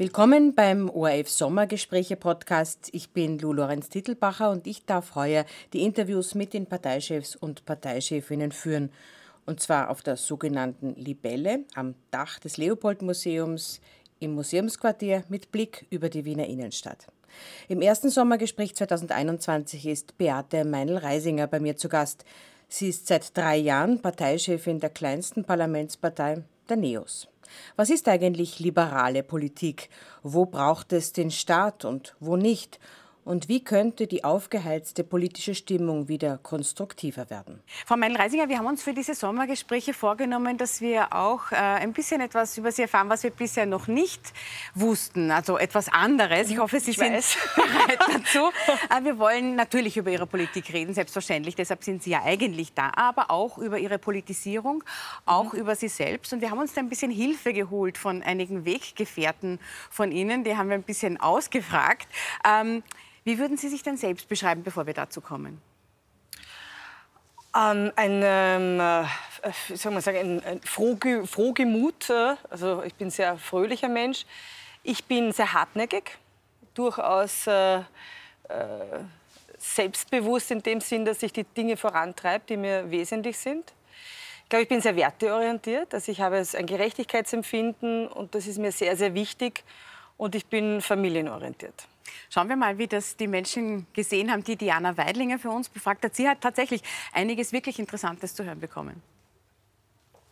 Willkommen beim ORF Sommergespräche Podcast. Ich bin Lu Lorenz Titelbacher und ich darf heuer die Interviews mit den Parteichefs und Parteichefinnen führen. Und zwar auf der sogenannten Libelle am Dach des Leopold-Museums im Museumsquartier mit Blick über die Wiener Innenstadt. Im ersten Sommergespräch 2021 ist Beate Meinl-Reisinger bei mir zu Gast. Sie ist seit drei Jahren Parteichefin der kleinsten Parlamentspartei, der NEOS. Was ist eigentlich liberale Politik? Wo braucht es den Staat und wo nicht? Und wie könnte die aufgeheizte politische Stimmung wieder konstruktiver werden? Frau Meinl-Reisinger, wir haben uns für diese Sommergespräche vorgenommen, dass wir auch äh, ein bisschen etwas über Sie erfahren, was wir bisher noch nicht wussten. Also etwas anderes. Ich hoffe, Sie ich sind weiß. bereit dazu. äh, wir wollen natürlich über Ihre Politik reden, selbstverständlich. Deshalb sind Sie ja eigentlich da. Aber auch über Ihre Politisierung, auch mhm. über Sie selbst. Und wir haben uns da ein bisschen Hilfe geholt von einigen Weggefährten von Ihnen. Die haben wir ein bisschen ausgefragt. Ähm, wie würden Sie sich denn selbst beschreiben, bevor wir dazu kommen? Ähm, ein, ähm, äh, soll man sagen, ein, ein frohge frohgemut. Äh, also ich bin ein sehr fröhlicher Mensch. Ich bin sehr hartnäckig, durchaus äh, äh, selbstbewusst in dem Sinn, dass ich die Dinge vorantreibe, die mir wesentlich sind. Ich glaube, ich bin sehr werteorientiert. Also ich habe ein Gerechtigkeitsempfinden und das ist mir sehr, sehr wichtig. Und ich bin familienorientiert. Schauen wir mal, wie das die Menschen gesehen haben, die Diana Weidlinger für uns befragt hat. Sie hat tatsächlich einiges wirklich Interessantes zu hören bekommen.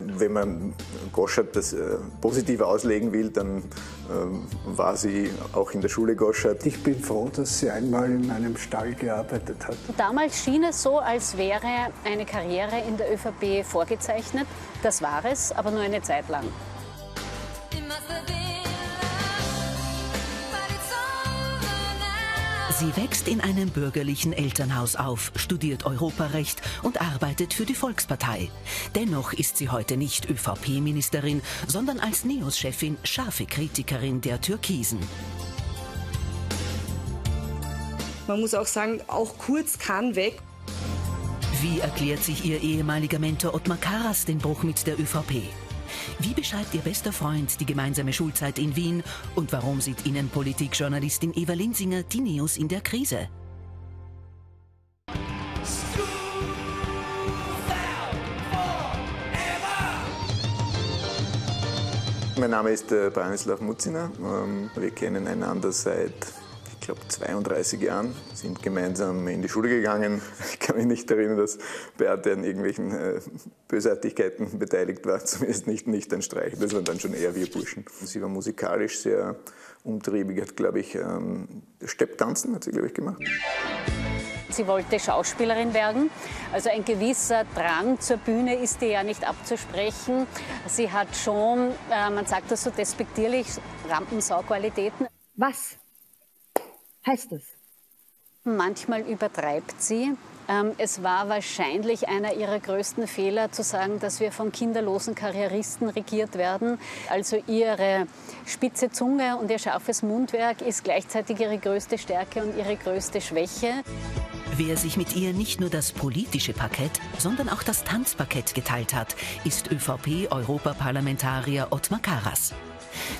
Wenn man Goschert das äh, positiv auslegen will, dann ähm, war sie auch in der Schule Goschert. Ich bin froh, dass sie einmal in einem Stall gearbeitet hat. Damals schien es so, als wäre eine Karriere in der ÖVP vorgezeichnet. Das war es, aber nur eine Zeit lang. Sie wächst in einem bürgerlichen Elternhaus auf, studiert Europarecht und arbeitet für die Volkspartei. Dennoch ist sie heute nicht ÖVP-Ministerin, sondern als NEOS-Chefin scharfe Kritikerin der Türkisen. Man muss auch sagen, auch Kurz kann weg. Wie erklärt sich ihr ehemaliger Mentor Ottmar Karas den Bruch mit der ÖVP? Wie beschreibt Ihr bester Freund die gemeinsame Schulzeit in Wien und warum sieht Innenpolitikjournalistin Eva Linsinger die Neos in der Krise? Mein Name ist äh, Branislav Mutziner. Ähm, wir kennen einander seit glaube, 32 Jahren, sind gemeinsam in die Schule gegangen. Ich kann mich nicht erinnern, dass Beate an irgendwelchen äh, Bösartigkeiten beteiligt war, zumindest nicht, nicht ein Streich. Das waren dann schon eher wir Burschen. Sie war musikalisch sehr umtriebig, hat, glaube ich, ähm, Stepptanzen hat sie, glaube ich, gemacht. Sie wollte Schauspielerin werden. Also ein gewisser Drang zur Bühne ist ihr ja nicht abzusprechen. Sie hat schon, äh, man sagt das so despektierlich, Rampensau-Qualitäten. Was heißt es? Manchmal übertreibt sie. Ähm, es war wahrscheinlich einer ihrer größten Fehler zu sagen, dass wir von kinderlosen Karrieristen regiert werden. Also ihre spitze Zunge und ihr scharfes Mundwerk ist gleichzeitig ihre größte Stärke und ihre größte Schwäche. Wer sich mit ihr nicht nur das politische Parkett, sondern auch das Tanzparkett geteilt hat, ist ÖVP-Europaparlamentarier Ottmar Karas.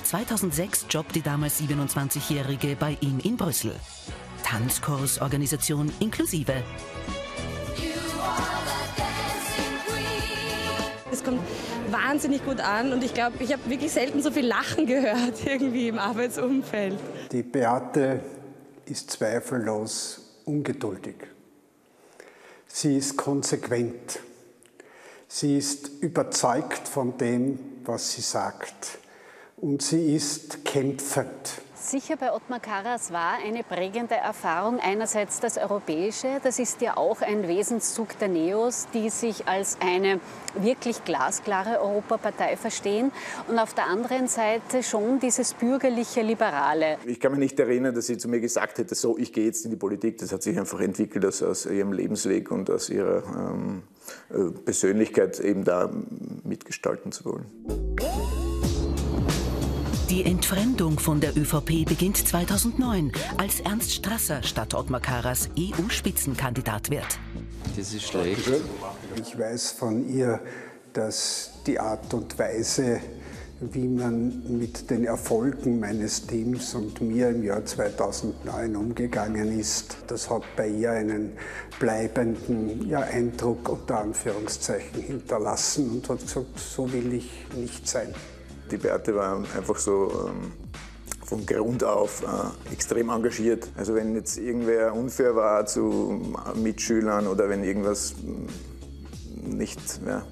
2006 jobbt die damals 27-Jährige bei ihm in Brüssel. Tanzkursorganisation inklusive. Es kommt wahnsinnig gut an und ich glaube, ich habe wirklich selten so viel Lachen gehört irgendwie im Arbeitsumfeld. Die Beate ist zweifellos ungeduldig. Sie ist konsequent. Sie ist überzeugt von dem, was sie sagt und sie ist kämpfend. Sicher bei Ottmar Karas war eine prägende Erfahrung einerseits das Europäische, das ist ja auch ein Wesenszug der Neos, die sich als eine wirklich glasklare Europapartei verstehen und auf der anderen Seite schon dieses bürgerliche Liberale. Ich kann mich nicht erinnern, dass sie zu mir gesagt hätte, so, ich gehe jetzt in die Politik. Das hat sich einfach entwickelt aus, aus ihrem Lebensweg und aus ihrer ähm, äh, Persönlichkeit eben da mitgestalten zu wollen. Die Entfremdung von der ÖVP beginnt 2009, als Ernst Strasser statt Ottmar Karas EU-Spitzenkandidat wird. Das ist schlecht. Ich weiß von ihr, dass die Art und Weise, wie man mit den Erfolgen meines Teams und mir im Jahr 2009 umgegangen ist. Das hat bei ihr einen bleibenden ja, Eindruck unter Anführungszeichen hinterlassen und hat gesagt, so will ich nicht sein. Die Beate war einfach so ähm, von Grund auf äh, extrem engagiert. Also wenn jetzt irgendwer unfair war zu Mitschülern oder wenn irgendwas nicht ja,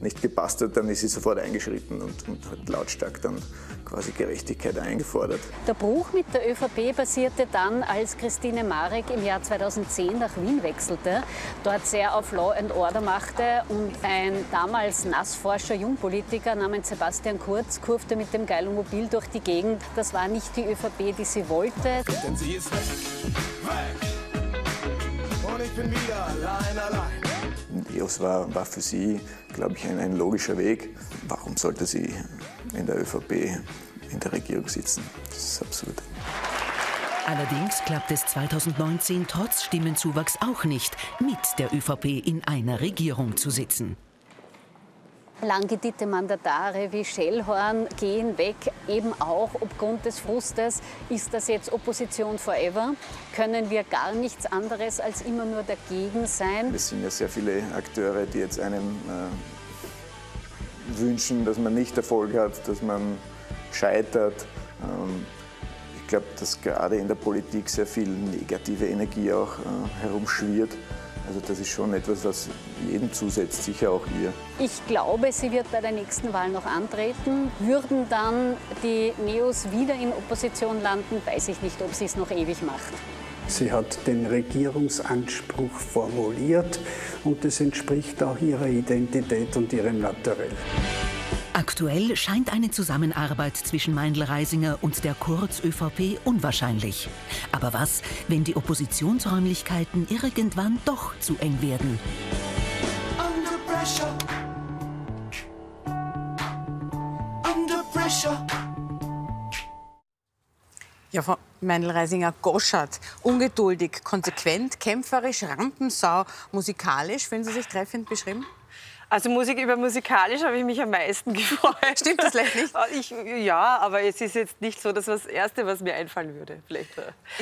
nicht gepasst hat, dann ist sie sofort eingeschritten und, und hat lautstark dann quasi Gerechtigkeit eingefordert. Der Bruch mit der ÖVP passierte dann, als Christine Marek im Jahr 2010 nach Wien wechselte, dort sehr auf Law and Order machte und ein damals Nassforscher Jungpolitiker namens Sebastian Kurz kurfte mit dem Geilomobil durch die Gegend. Das war nicht die ÖVP, die sie wollte. Denn sie ist weg, weg. Und ich bin wieder allein, allein. EOS war, war für sie, glaube ich, ein, ein logischer Weg. Warum sollte sie in der ÖVP in der Regierung sitzen? Das ist absurd. Allerdings klappt es 2019 trotz Stimmenzuwachs auch nicht, mit der ÖVP in einer Regierung zu sitzen. Langgediente Mandatare wie Schellhorn gehen weg, eben auch aufgrund des Frustes. Ist das jetzt Opposition forever? Können wir gar nichts anderes als immer nur dagegen sein? Es sind ja sehr viele Akteure, die jetzt einem äh, wünschen, dass man nicht Erfolg hat, dass man scheitert. Ähm, ich glaube, dass gerade in der Politik sehr viel negative Energie auch äh, herumschwirrt. Also das ist schon etwas, was jedem zusetzt, sicher auch ihr. Ich glaube, sie wird bei der nächsten Wahl noch antreten. Würden dann die Neos wieder in Opposition landen, weiß ich nicht, ob sie es noch ewig macht. Sie hat den Regierungsanspruch formuliert und es entspricht auch ihrer Identität und ihrem Naturell. Aktuell scheint eine Zusammenarbeit zwischen Meindl-Reisinger und der Kurz-ÖVP unwahrscheinlich. Aber was, wenn die Oppositionsräumlichkeiten irgendwann doch zu eng werden? Under pressure. Under pressure. Ja, Frau Meindl-Reisinger, Goschert, ungeduldig, konsequent, kämpferisch, Rampensau, musikalisch, finden Sie sich treffend beschrieben? Also Musik über musikalisch habe ich mich am meisten gefreut. Stimmt das vielleicht nicht? Ich, ja, aber es ist jetzt nicht so, dass das Erste, was mir einfallen würde. Vielleicht.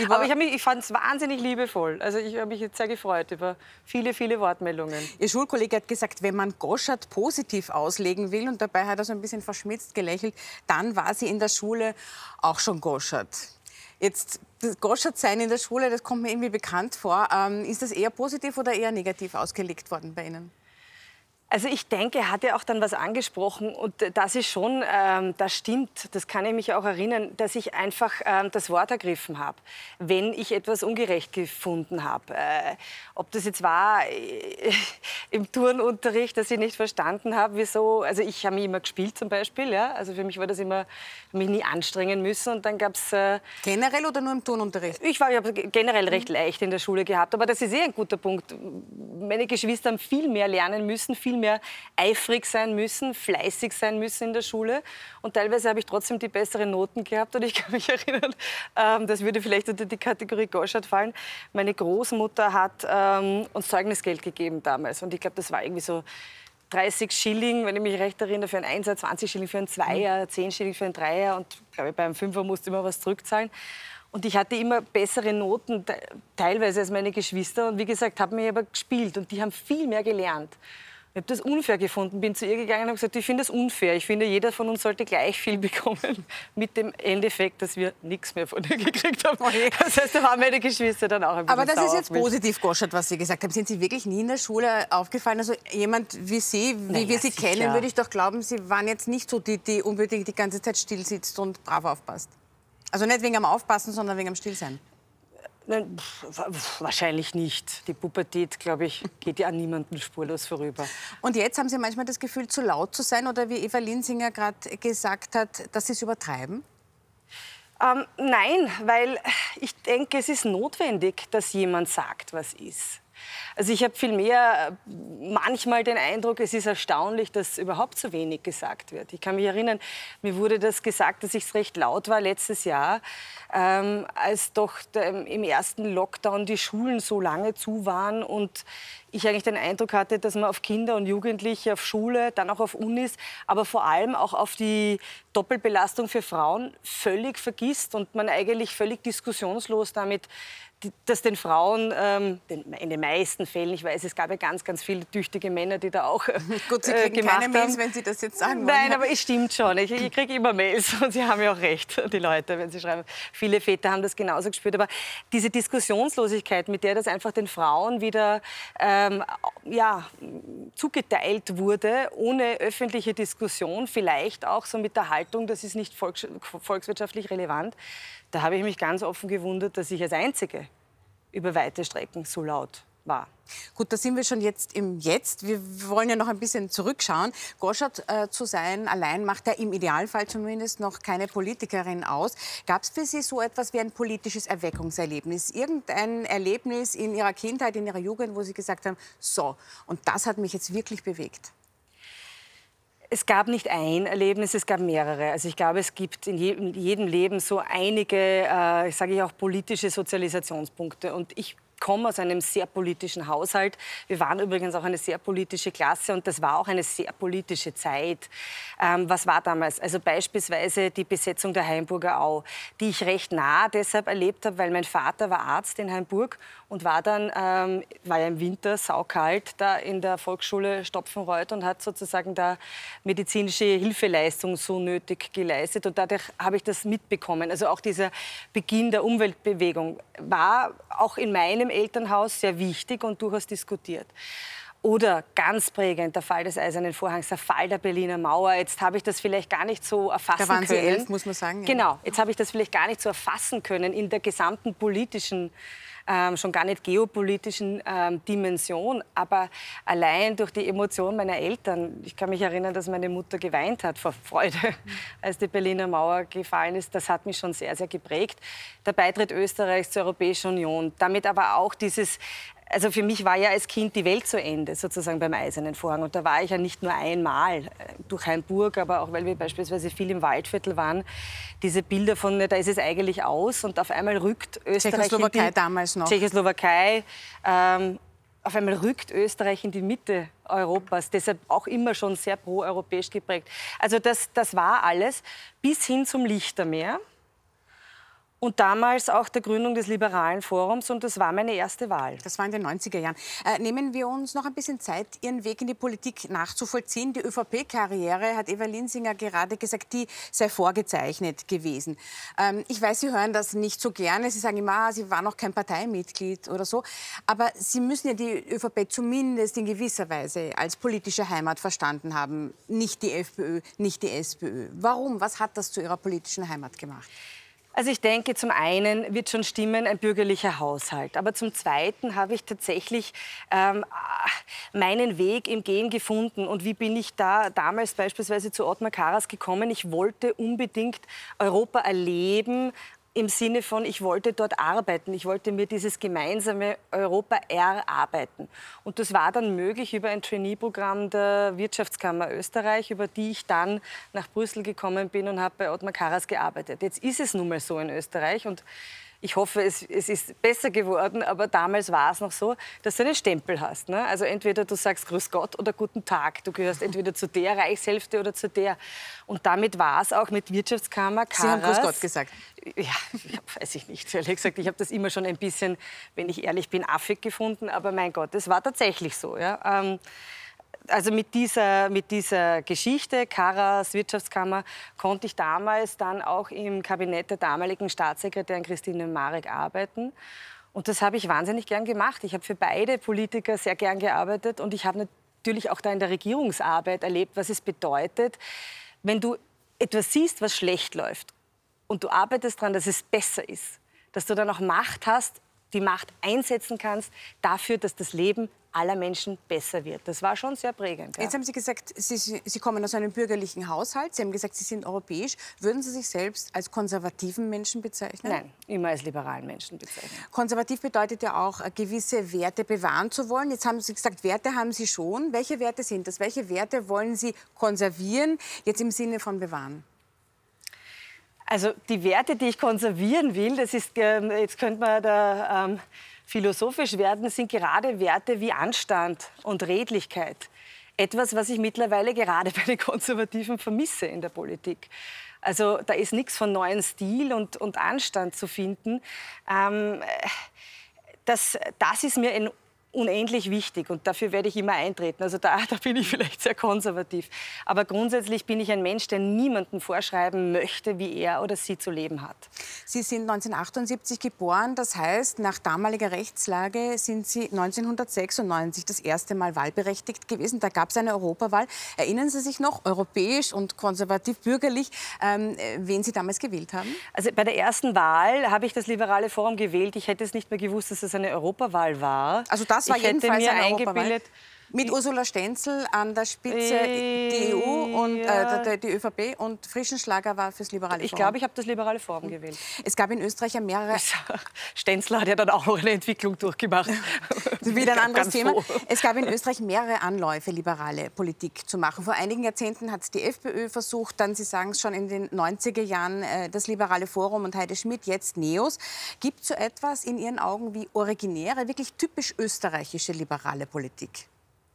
aber ich, ich fand es wahnsinnig liebevoll. Also ich habe mich jetzt sehr gefreut über viele, viele Wortmeldungen. Ihr Schulkollege hat gesagt, wenn man Goschert positiv auslegen will, und dabei hat er so ein bisschen verschmitzt gelächelt, dann war sie in der Schule auch schon Goschert. Jetzt das Goschert-Sein in der Schule, das kommt mir irgendwie bekannt vor. Ähm, ist das eher positiv oder eher negativ ausgelegt worden bei Ihnen? Also ich denke, er hat ja auch dann was angesprochen und das ist schon, ähm, das stimmt, das kann ich mich auch erinnern, dass ich einfach ähm, das Wort ergriffen habe, wenn ich etwas ungerecht gefunden habe. Äh, ob das jetzt war äh, im Turnunterricht, dass ich nicht verstanden habe, wieso, also ich habe mich immer gespielt zum Beispiel, ja, also für mich war das immer, mich nie anstrengen müssen und dann gab es... Äh, generell oder nur im Turnunterricht? Ich war ja generell recht leicht in der Schule gehabt, aber das ist eh ein guter Punkt. Meine Geschwister haben viel mehr lernen müssen, viel viel mehr eifrig sein müssen, fleißig sein müssen in der Schule. Und teilweise habe ich trotzdem die besseren Noten gehabt. Und ich kann mich erinnern, ähm, das würde vielleicht unter die Kategorie Goschert fallen. Meine Großmutter hat ähm, uns Zeugnisgeld gegeben damals. Und ich glaube, das war irgendwie so 30 Schilling, wenn ich mich recht erinnere, für einen Einser, 20 Schilling für einen Zweier, 10 Schilling für einen Dreier und glaube beim Fünfer musste immer was zurückzahlen. Und ich hatte immer bessere Noten, teilweise als meine Geschwister. Und wie gesagt, habe mich aber gespielt und die haben viel mehr gelernt. Ich habe das unfair gefunden, bin zu ihr gegangen und habe gesagt, ich finde das unfair. Ich finde, jeder von uns sollte gleich viel bekommen. Mit dem Endeffekt, dass wir nichts mehr von ihr gekriegt haben. Das heißt, da waren meine Geschwister dann auch ein bisschen Aber das ist jetzt positiv, Goschert, was Sie gesagt haben. Sind Sie wirklich nie in der Schule aufgefallen? Also jemand wie Sie, wie naja, wir Sie sicher. kennen, würde ich doch glauben, Sie waren jetzt nicht so die, die unbedingt die ganze Zeit still sitzt und brav aufpasst. Also nicht wegen am Aufpassen, sondern wegen am Stillsein. Nein, wahrscheinlich nicht. Die Pubertät, glaube ich, geht ja an niemanden spurlos vorüber. Und jetzt haben Sie manchmal das Gefühl, zu laut zu sein oder wie Eva Linsinger gerade gesagt hat, dass Sie es übertreiben? Ähm, nein, weil ich denke, es ist notwendig, dass jemand sagt, was ist. Also ich habe vielmehr äh, manchmal den Eindruck, es ist erstaunlich, dass überhaupt so wenig gesagt wird. Ich kann mich erinnern, mir wurde das gesagt, dass ich recht laut war letztes Jahr, ähm, als doch der, im ersten Lockdown die Schulen so lange zu waren und ich eigentlich den Eindruck hatte, dass man auf Kinder und Jugendliche, auf Schule, dann auch auf Unis, aber vor allem auch auf die Doppelbelastung für Frauen völlig vergisst und man eigentlich völlig diskussionslos damit dass den Frauen ähm, in den meisten Fällen, ich weiß, es gab ja ganz, ganz viele tüchtige Männer, die da auch Gut, Sie kriegen äh, gemacht keine Mails, wenn Sie das jetzt sagen wollen. Nein, aber es stimmt schon. Ich, ich kriege immer Mails und Sie haben ja auch recht, die Leute, wenn Sie schreiben. Viele Väter haben das genauso gespürt. Aber diese Diskussionslosigkeit, mit der das einfach den Frauen wieder ähm, ja, zugeteilt wurde, ohne öffentliche Diskussion, vielleicht auch so mit der Haltung, das ist nicht volks volkswirtschaftlich relevant, da habe ich mich ganz offen gewundert, dass ich als Einzige über weite Strecken so laut war. Gut, da sind wir schon jetzt im Jetzt. Wir wollen ja noch ein bisschen zurückschauen. Goschert äh, zu sein allein macht ja im Idealfall zumindest noch keine Politikerin aus. Gab es für Sie so etwas wie ein politisches Erweckungserlebnis? Irgendein Erlebnis in Ihrer Kindheit, in Ihrer Jugend, wo Sie gesagt haben, so, und das hat mich jetzt wirklich bewegt? Es gab nicht ein Erlebnis, es gab mehrere. Also ich glaube, es gibt in jedem Leben so einige, äh, sage ich auch, politische Sozialisationspunkte. Und ich komme aus einem sehr politischen Haushalt. Wir waren übrigens auch eine sehr politische Klasse und das war auch eine sehr politische Zeit. Ähm, was war damals? Also beispielsweise die Besetzung der Heimburger Au, die ich recht nah deshalb erlebt habe, weil mein Vater war Arzt in Heimburg und war dann, ähm, war ja im Winter saukalt, da in der Volksschule Stopfenreuth und hat sozusagen da medizinische Hilfeleistung so nötig geleistet. Und dadurch habe ich das mitbekommen. Also auch dieser Beginn der Umweltbewegung war auch in meinem Elternhaus sehr wichtig und durchaus diskutiert. Oder ganz prägend der Fall des Eisernen Vorhangs, der Fall der Berliner Mauer. Jetzt habe ich das vielleicht gar nicht so erfassen können. Da waren Sie elf, muss man sagen. Ja. Genau, jetzt habe ich das vielleicht gar nicht so erfassen können in der gesamten politischen ähm, schon gar nicht geopolitischen ähm, Dimension, aber allein durch die Emotion meiner Eltern. Ich kann mich erinnern, dass meine Mutter geweint hat vor Freude, als die Berliner Mauer gefallen ist. Das hat mich schon sehr, sehr geprägt. Der Beitritt Österreichs zur Europäischen Union, damit aber auch dieses also für mich war ja als Kind die Welt zu Ende, sozusagen beim Eisernen Vorhang. Und da war ich ja nicht nur einmal durch Heimburg, aber auch weil wir beispielsweise viel im Waldviertel waren, diese Bilder von, da ist es eigentlich aus und auf einmal rückt Österreich Tschechoslowakei in die, damals noch. Tschechoslowakei. Ähm, auf einmal rückt Österreich in die Mitte Europas, deshalb auch immer schon sehr pro-europäisch geprägt. Also das, das war alles bis hin zum Lichtermeer und damals auch der Gründung des Liberalen Forums und das war meine erste Wahl. Das war in den 90er Jahren. Äh, nehmen wir uns noch ein bisschen Zeit, Ihren Weg in die Politik nachzuvollziehen. Die ÖVP-Karriere, hat Eva Linsinger gerade gesagt, die sei vorgezeichnet gewesen. Ähm, ich weiß, Sie hören das nicht so gerne. Sie sagen immer, ah, Sie waren noch kein Parteimitglied oder so. Aber Sie müssen ja die ÖVP zumindest in gewisser Weise als politische Heimat verstanden haben. Nicht die FPÖ, nicht die SPÖ. Warum? Was hat das zu Ihrer politischen Heimat gemacht? Also ich denke, zum einen wird schon stimmen ein bürgerlicher Haushalt. Aber zum Zweiten habe ich tatsächlich ähm, meinen Weg im Gehen gefunden. Und wie bin ich da damals beispielsweise zu Ottmar Karas gekommen? Ich wollte unbedingt Europa erleben, im Sinne von, ich wollte dort arbeiten, ich wollte mir dieses gemeinsame Europa erarbeiten. Und das war dann möglich über ein Trainee-Programm der Wirtschaftskammer Österreich, über die ich dann nach Brüssel gekommen bin und habe bei Ottmar Karas gearbeitet. Jetzt ist es nun mal so in Österreich und ich hoffe, es, es, ist besser geworden, aber damals war es noch so, dass du einen Stempel hast. Ne? Also entweder du sagst Grüß Gott oder Guten Tag. Du gehörst entweder zu der Reichshälfte oder zu der. Und damit war es auch mit Wirtschaftskammer, Karas. Sie haben Grüß Gott gesagt. Ja, weiß ich nicht. Ehrlich gesagt, ich habe das immer schon ein bisschen, wenn ich ehrlich bin, affig gefunden. Aber mein Gott, es war tatsächlich so. Ja? Ähm, also mit dieser, mit dieser Geschichte, Karas Wirtschaftskammer, konnte ich damals dann auch im Kabinett der damaligen Staatssekretärin Christine Marek arbeiten. Und das habe ich wahnsinnig gern gemacht. Ich habe für beide Politiker sehr gern gearbeitet und ich habe natürlich auch da in der Regierungsarbeit erlebt, was es bedeutet, wenn du etwas siehst, was schlecht läuft und du arbeitest daran, dass es besser ist, dass du dann auch Macht hast, die Macht einsetzen kannst dafür, dass das Leben aller Menschen besser wird. Das war schon sehr prägend. Ja. Jetzt haben Sie gesagt, Sie, Sie, kommen aus einem bürgerlichen Haushalt. Sie haben gesagt, Sie sind europäisch. Würden Sie sich selbst als konservativen Menschen bezeichnen? Nein, immer als liberalen Menschen bezeichnen. Konservativ bedeutet ja auch, äh, gewisse Werte bewahren zu wollen. Jetzt haben Sie gesagt, Werte haben Sie schon. Welche Werte sind das? Welche Werte wollen Sie konservieren, jetzt im Sinne von bewahren? Also die Werte, die ich konservieren will, das ist, ähm, jetzt könnte man da ähm, philosophisch werden, sind gerade Werte wie Anstand und Redlichkeit etwas, was ich mittlerweile gerade bei den Konservativen vermisse in der Politik. Also da ist nichts von neuen Stil und, und Anstand zu finden. Ähm, das, das ist mir ein unendlich wichtig und dafür werde ich immer eintreten. Also da, da, bin ich vielleicht sehr konservativ. Aber grundsätzlich bin ich ein Mensch, der niemandem vorschreiben möchte, wie er oder sie zu leben hat. Sie sind 1978 geboren, das heißt, nach damaliger Rechtslage sind Sie 1996 das erste Mal wahlberechtigt gewesen. Da gab es eine Europawahl. Erinnern Sie sich noch, europäisch und konservativ-bürgerlich, ähm, wen Sie damals gewählt haben? Also bei der ersten Wahl habe ich das Liberale Forum gewählt. Ich hätte es nicht mehr gewusst, dass es eine Europawahl war. Also das das war ich jedenfalls mir eingebildet. Mit Ursula Stenzel an der Spitze die EU und äh, die ÖVP und Frischenschlager war fürs Liberale Forum. Ich glaube, ich habe das Liberale Forum gewählt. Es gab in Österreich ja mehrere. Stenzel hat ja dann auch noch eine Entwicklung durchgemacht. Wieder ein anderes Thema. Froh. Es gab in Österreich mehrere Anläufe, liberale Politik zu machen. Vor einigen Jahrzehnten hat es die FPÖ versucht, dann, Sie sagen es schon, in den 90er Jahren äh, das Liberale Forum und Heide Schmidt, jetzt NEOS. Gibt es so etwas in Ihren Augen wie originäre, wirklich typisch österreichische liberale Politik?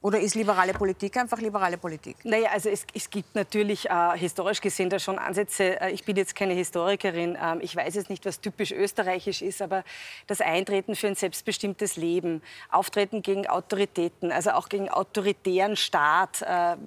Oder ist liberale Politik einfach liberale Politik? Naja, also es, es gibt natürlich äh, historisch gesehen da schon Ansätze. Äh, ich bin jetzt keine Historikerin. Ähm, ich weiß jetzt nicht, was typisch österreichisch ist, aber das Eintreten für ein selbstbestimmtes Leben, Auftreten gegen Autoritäten, also auch gegen autoritären Staat, äh,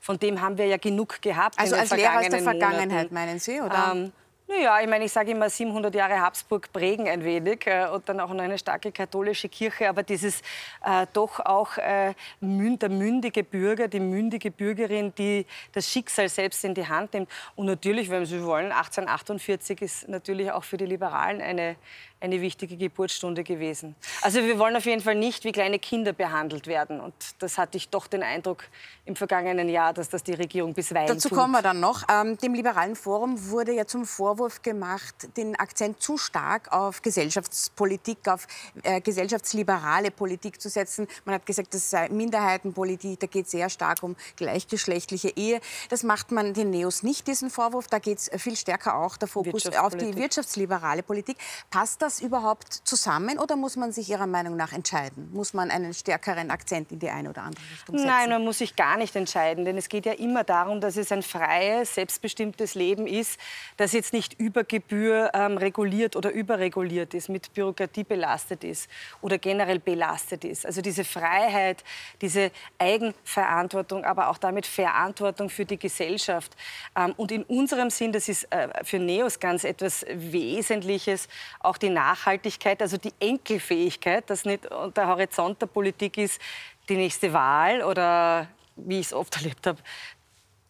von dem haben wir ja genug gehabt. Also als Lehrer aus der Vergangenheit, Monaten. meinen Sie? Oder? Ähm, naja, ich meine, ich sage immer, 700 Jahre Habsburg prägen ein wenig äh, und dann auch noch eine starke katholische Kirche, aber dieses äh, doch auch äh, der mündige Bürger, die mündige Bürgerin, die das Schicksal selbst in die Hand nimmt. Und natürlich, wenn Sie wollen, 1848 ist natürlich auch für die Liberalen eine, eine wichtige Geburtsstunde gewesen. Also wir wollen auf jeden Fall nicht wie kleine Kinder behandelt werden. Und das hatte ich doch den Eindruck im vergangenen Jahr, dass das die Regierung bisweilen Dazu tut. kommen wir dann noch. Ähm, dem Liberalen Forum wurde ja zum Vorwurf gemacht, den Akzent zu stark auf Gesellschaftspolitik, auf äh, gesellschaftsliberale Politik zu setzen. Man hat gesagt, das sei Minderheitenpolitik, da geht es sehr stark um gleichgeschlechtliche Ehe. Das macht man den Neos nicht, diesen Vorwurf. Da geht es viel stärker auch der Fokus auf die wirtschaftsliberale Politik. Passt das das überhaupt zusammen oder muss man sich Ihrer Meinung nach entscheiden? Muss man einen stärkeren Akzent in die eine oder andere Richtung setzen? Nein, man muss sich gar nicht entscheiden, denn es geht ja immer darum, dass es ein freies, selbstbestimmtes Leben ist, das jetzt nicht über Gebühr ähm, reguliert oder überreguliert ist, mit Bürokratie belastet ist oder generell belastet ist. Also diese Freiheit, diese Eigenverantwortung, aber auch damit Verantwortung für die Gesellschaft. Ähm, und in unserem Sinn, das ist äh, für NEOS ganz etwas Wesentliches, auch die Nachhaltigkeit, also die Enkelfähigkeit, dass nicht der Horizont der Politik ist die nächste Wahl oder, wie ich es oft erlebt habe,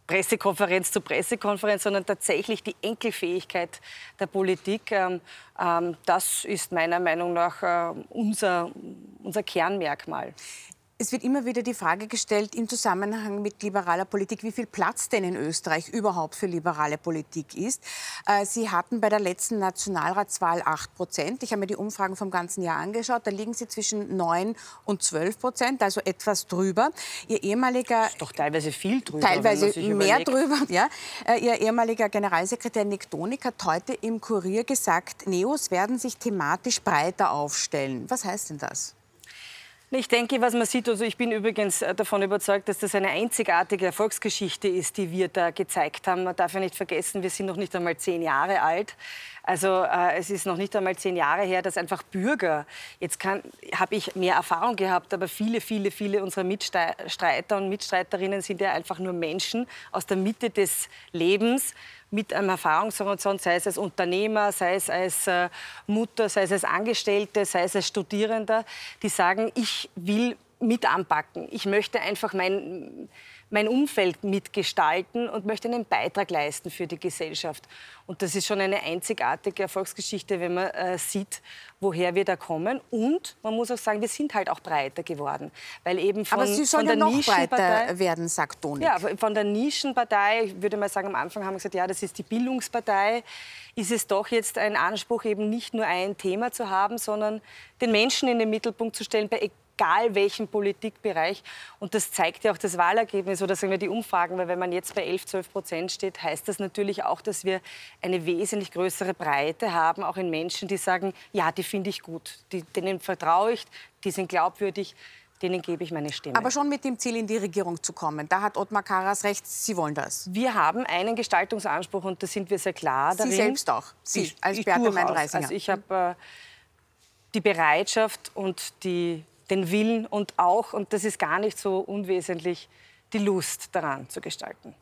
Pressekonferenz zu Pressekonferenz, sondern tatsächlich die Enkelfähigkeit der Politik. Ähm, ähm, das ist meiner Meinung nach äh, unser, unser Kernmerkmal. Es wird immer wieder die Frage gestellt im Zusammenhang mit liberaler Politik, wie viel Platz denn in Österreich überhaupt für liberale Politik ist. Äh, Sie hatten bei der letzten Nationalratswahl 8 Prozent. Ich habe mir die Umfragen vom ganzen Jahr angeschaut. Da liegen Sie zwischen 9 und 12 Prozent, also etwas drüber. Ihr ehemaliger... Das ist doch teilweise viel drüber. Teilweise mehr drüber, ja. Äh, Ihr ehemaliger Generalsekretär Nick Donig hat heute im Kurier gesagt, Neos werden sich thematisch breiter aufstellen. Was heißt denn das? Ich denke, was man sieht, also ich bin übrigens äh, davon überzeugt, dass das eine einzigartige Erfolgsgeschichte ist, die wir da gezeigt haben. Man darf ja nicht vergessen, wir sind noch nicht einmal zehn Jahre alt. Also äh, es ist noch nicht einmal zehn Jahre her, dass einfach Bürger, jetzt habe ich mehr Erfahrung gehabt, aber viele, viele, viele unserer Mitstreiter und Mitstreiterinnen sind ja einfach nur Menschen aus der Mitte des Lebens, mit einem Erfahrungshorizont, sei es als Unternehmer, sei es als äh, Mutter, sei es als Angestellte, sei es als Studierender, die sagen, ich will mit anpacken. Ich möchte einfach mein, mein Umfeld mitgestalten und möchte einen Beitrag leisten für die Gesellschaft. Und das ist schon eine einzigartige Erfolgsgeschichte, wenn man äh, sieht, woher wir da kommen. Und man muss auch sagen, wir sind halt auch breiter geworden. Weil eben von, Aber Sie sollen ja noch breiter werden, sagt Toni. Ja, von der Nischenpartei, ich würde mal sagen, am Anfang haben wir gesagt, ja, das ist die Bildungspartei, ist es doch jetzt ein Anspruch, eben nicht nur ein Thema zu haben, sondern den Menschen in den Mittelpunkt zu stellen bei egal welchen Politikbereich. Und das zeigt ja auch das Wahlergebnis oder sagen wir die Umfragen, weil wenn man jetzt bei 11, 12 Prozent steht, heißt das natürlich auch, dass wir eine wesentlich größere Breite haben, auch in Menschen, die sagen, ja, die finde ich gut, die, denen vertraue ich, die sind glaubwürdig denen gebe ich meine Stimme. Aber schon mit dem Ziel, in die Regierung zu kommen. Da hat Ottmar Karas recht, Sie wollen das. Wir haben einen Gestaltungsanspruch und da sind wir sehr klar darin. Sie selbst auch, Sie ich, als Beate Meindl-Reisinger. Also ich habe äh, die Bereitschaft und die, den Willen und auch, und das ist gar nicht so unwesentlich, die Lust daran zu gestalten.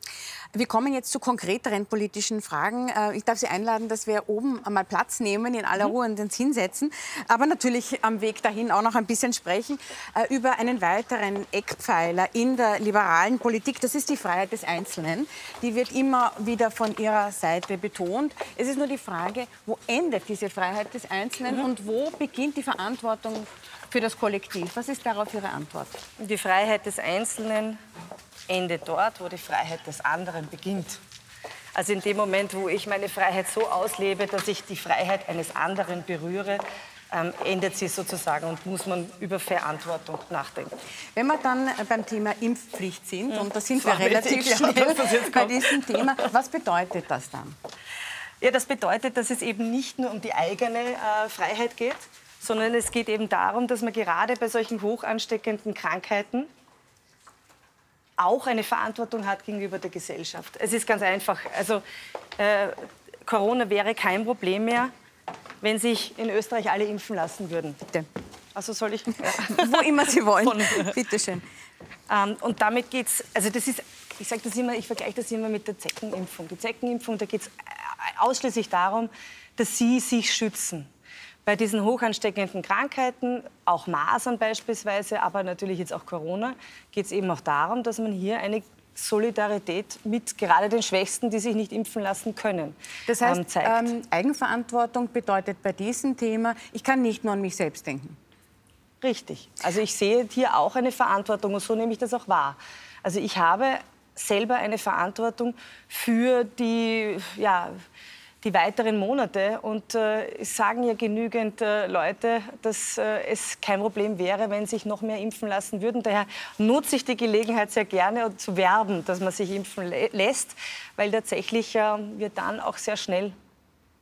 Wir kommen jetzt zu konkreteren politischen Fragen. Äh, ich darf Sie einladen, dass wir oben einmal Platz nehmen, in aller mhm. Ruhe und uns hinsetzen. Aber natürlich am Weg dahin auch noch ein bisschen sprechen äh, über einen weiteren Eckpfeiler in der liberalen Politik. Das ist die Freiheit des Einzelnen. Die wird immer wieder von Ihrer Seite betont. Es ist nur die Frage, wo endet diese Freiheit des Einzelnen mhm. und wo beginnt die Verantwortung für das Kollektiv. Was ist darauf Ihre Antwort? Die Freiheit des Einzelnen endet dort, wo die Freiheit des anderen beginnt. Also in dem Moment, wo ich meine Freiheit so auslebe, dass ich die Freiheit eines anderen berühre, ähm, endet sie sozusagen und muss man über Verantwortung nachdenken. Wenn wir dann beim Thema Impfpflicht sind, ja. und da sind wir relativ schnell bei diesem Thema, was bedeutet das dann? Ja, das bedeutet, dass es eben nicht nur um die eigene äh, Freiheit geht, sondern es geht eben darum, dass man gerade bei solchen hoch ansteckenden Krankheiten auch eine Verantwortung hat gegenüber der Gesellschaft. Es ist ganz einfach. Also äh, Corona wäre kein Problem mehr, wenn sich in Österreich alle impfen lassen würden. Bitte. Also soll ich? Ja. Wo immer Sie wollen. Bitte schön. Ähm, und damit geht es, also das ist, ich sage das immer, ich vergleiche das immer mit der Zeckenimpfung. Die Zeckenimpfung, da geht es ausschließlich darum, dass Sie sich schützen bei diesen hochansteckenden Krankheiten, auch Masern beispielsweise, aber natürlich jetzt auch Corona, geht es eben auch darum, dass man hier eine Solidarität mit gerade den Schwächsten, die sich nicht impfen lassen können. Das heißt, ähm, ähm, Eigenverantwortung bedeutet bei diesem Thema, ich kann nicht nur an mich selbst denken. Richtig. Also ich sehe hier auch eine Verantwortung und so nehme ich das auch wahr. Also ich habe selber eine Verantwortung für die, ja, die weiteren Monate. Und äh, sagen ja genügend äh, Leute, dass äh, es kein Problem wäre, wenn sich noch mehr impfen lassen würden. Daher nutze ich die Gelegenheit sehr gerne zu werben, dass man sich impfen lässt, weil tatsächlich äh, wir dann auch sehr schnell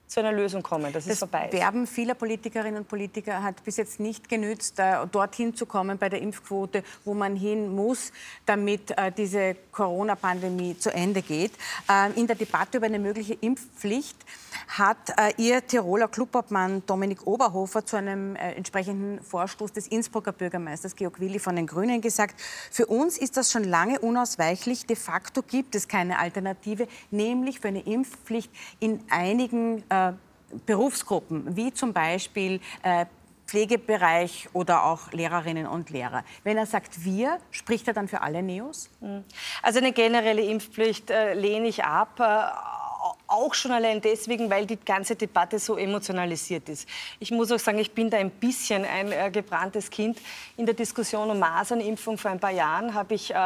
zu einer Lösung kommen, dass das es vorbei ist. Werben vieler Politikerinnen und Politiker hat bis jetzt nicht genützt, äh, dorthin zu kommen bei der Impfquote, wo man hin muss, damit äh, diese Corona-Pandemie zu Ende geht. Äh, in der Debatte über eine mögliche Impfpflicht hat ihr Tiroler Clubobmann Dominik Oberhofer zu einem entsprechenden Vorstoß des Innsbrucker Bürgermeisters Georg Willi von den Grünen gesagt, für uns ist das schon lange unausweichlich. De facto gibt es keine Alternative, nämlich für eine Impfpflicht in einigen äh, Berufsgruppen, wie zum Beispiel äh, Pflegebereich oder auch Lehrerinnen und Lehrer. Wenn er sagt wir, spricht er dann für alle Neos? Hm. Also eine generelle Impfpflicht äh, lehne ich ab. Auch schon allein deswegen, weil die ganze Debatte so emotionalisiert ist. Ich muss auch sagen, ich bin da ein bisschen ein äh, gebranntes Kind. In der Diskussion um Masernimpfung vor ein paar Jahren habe ich äh,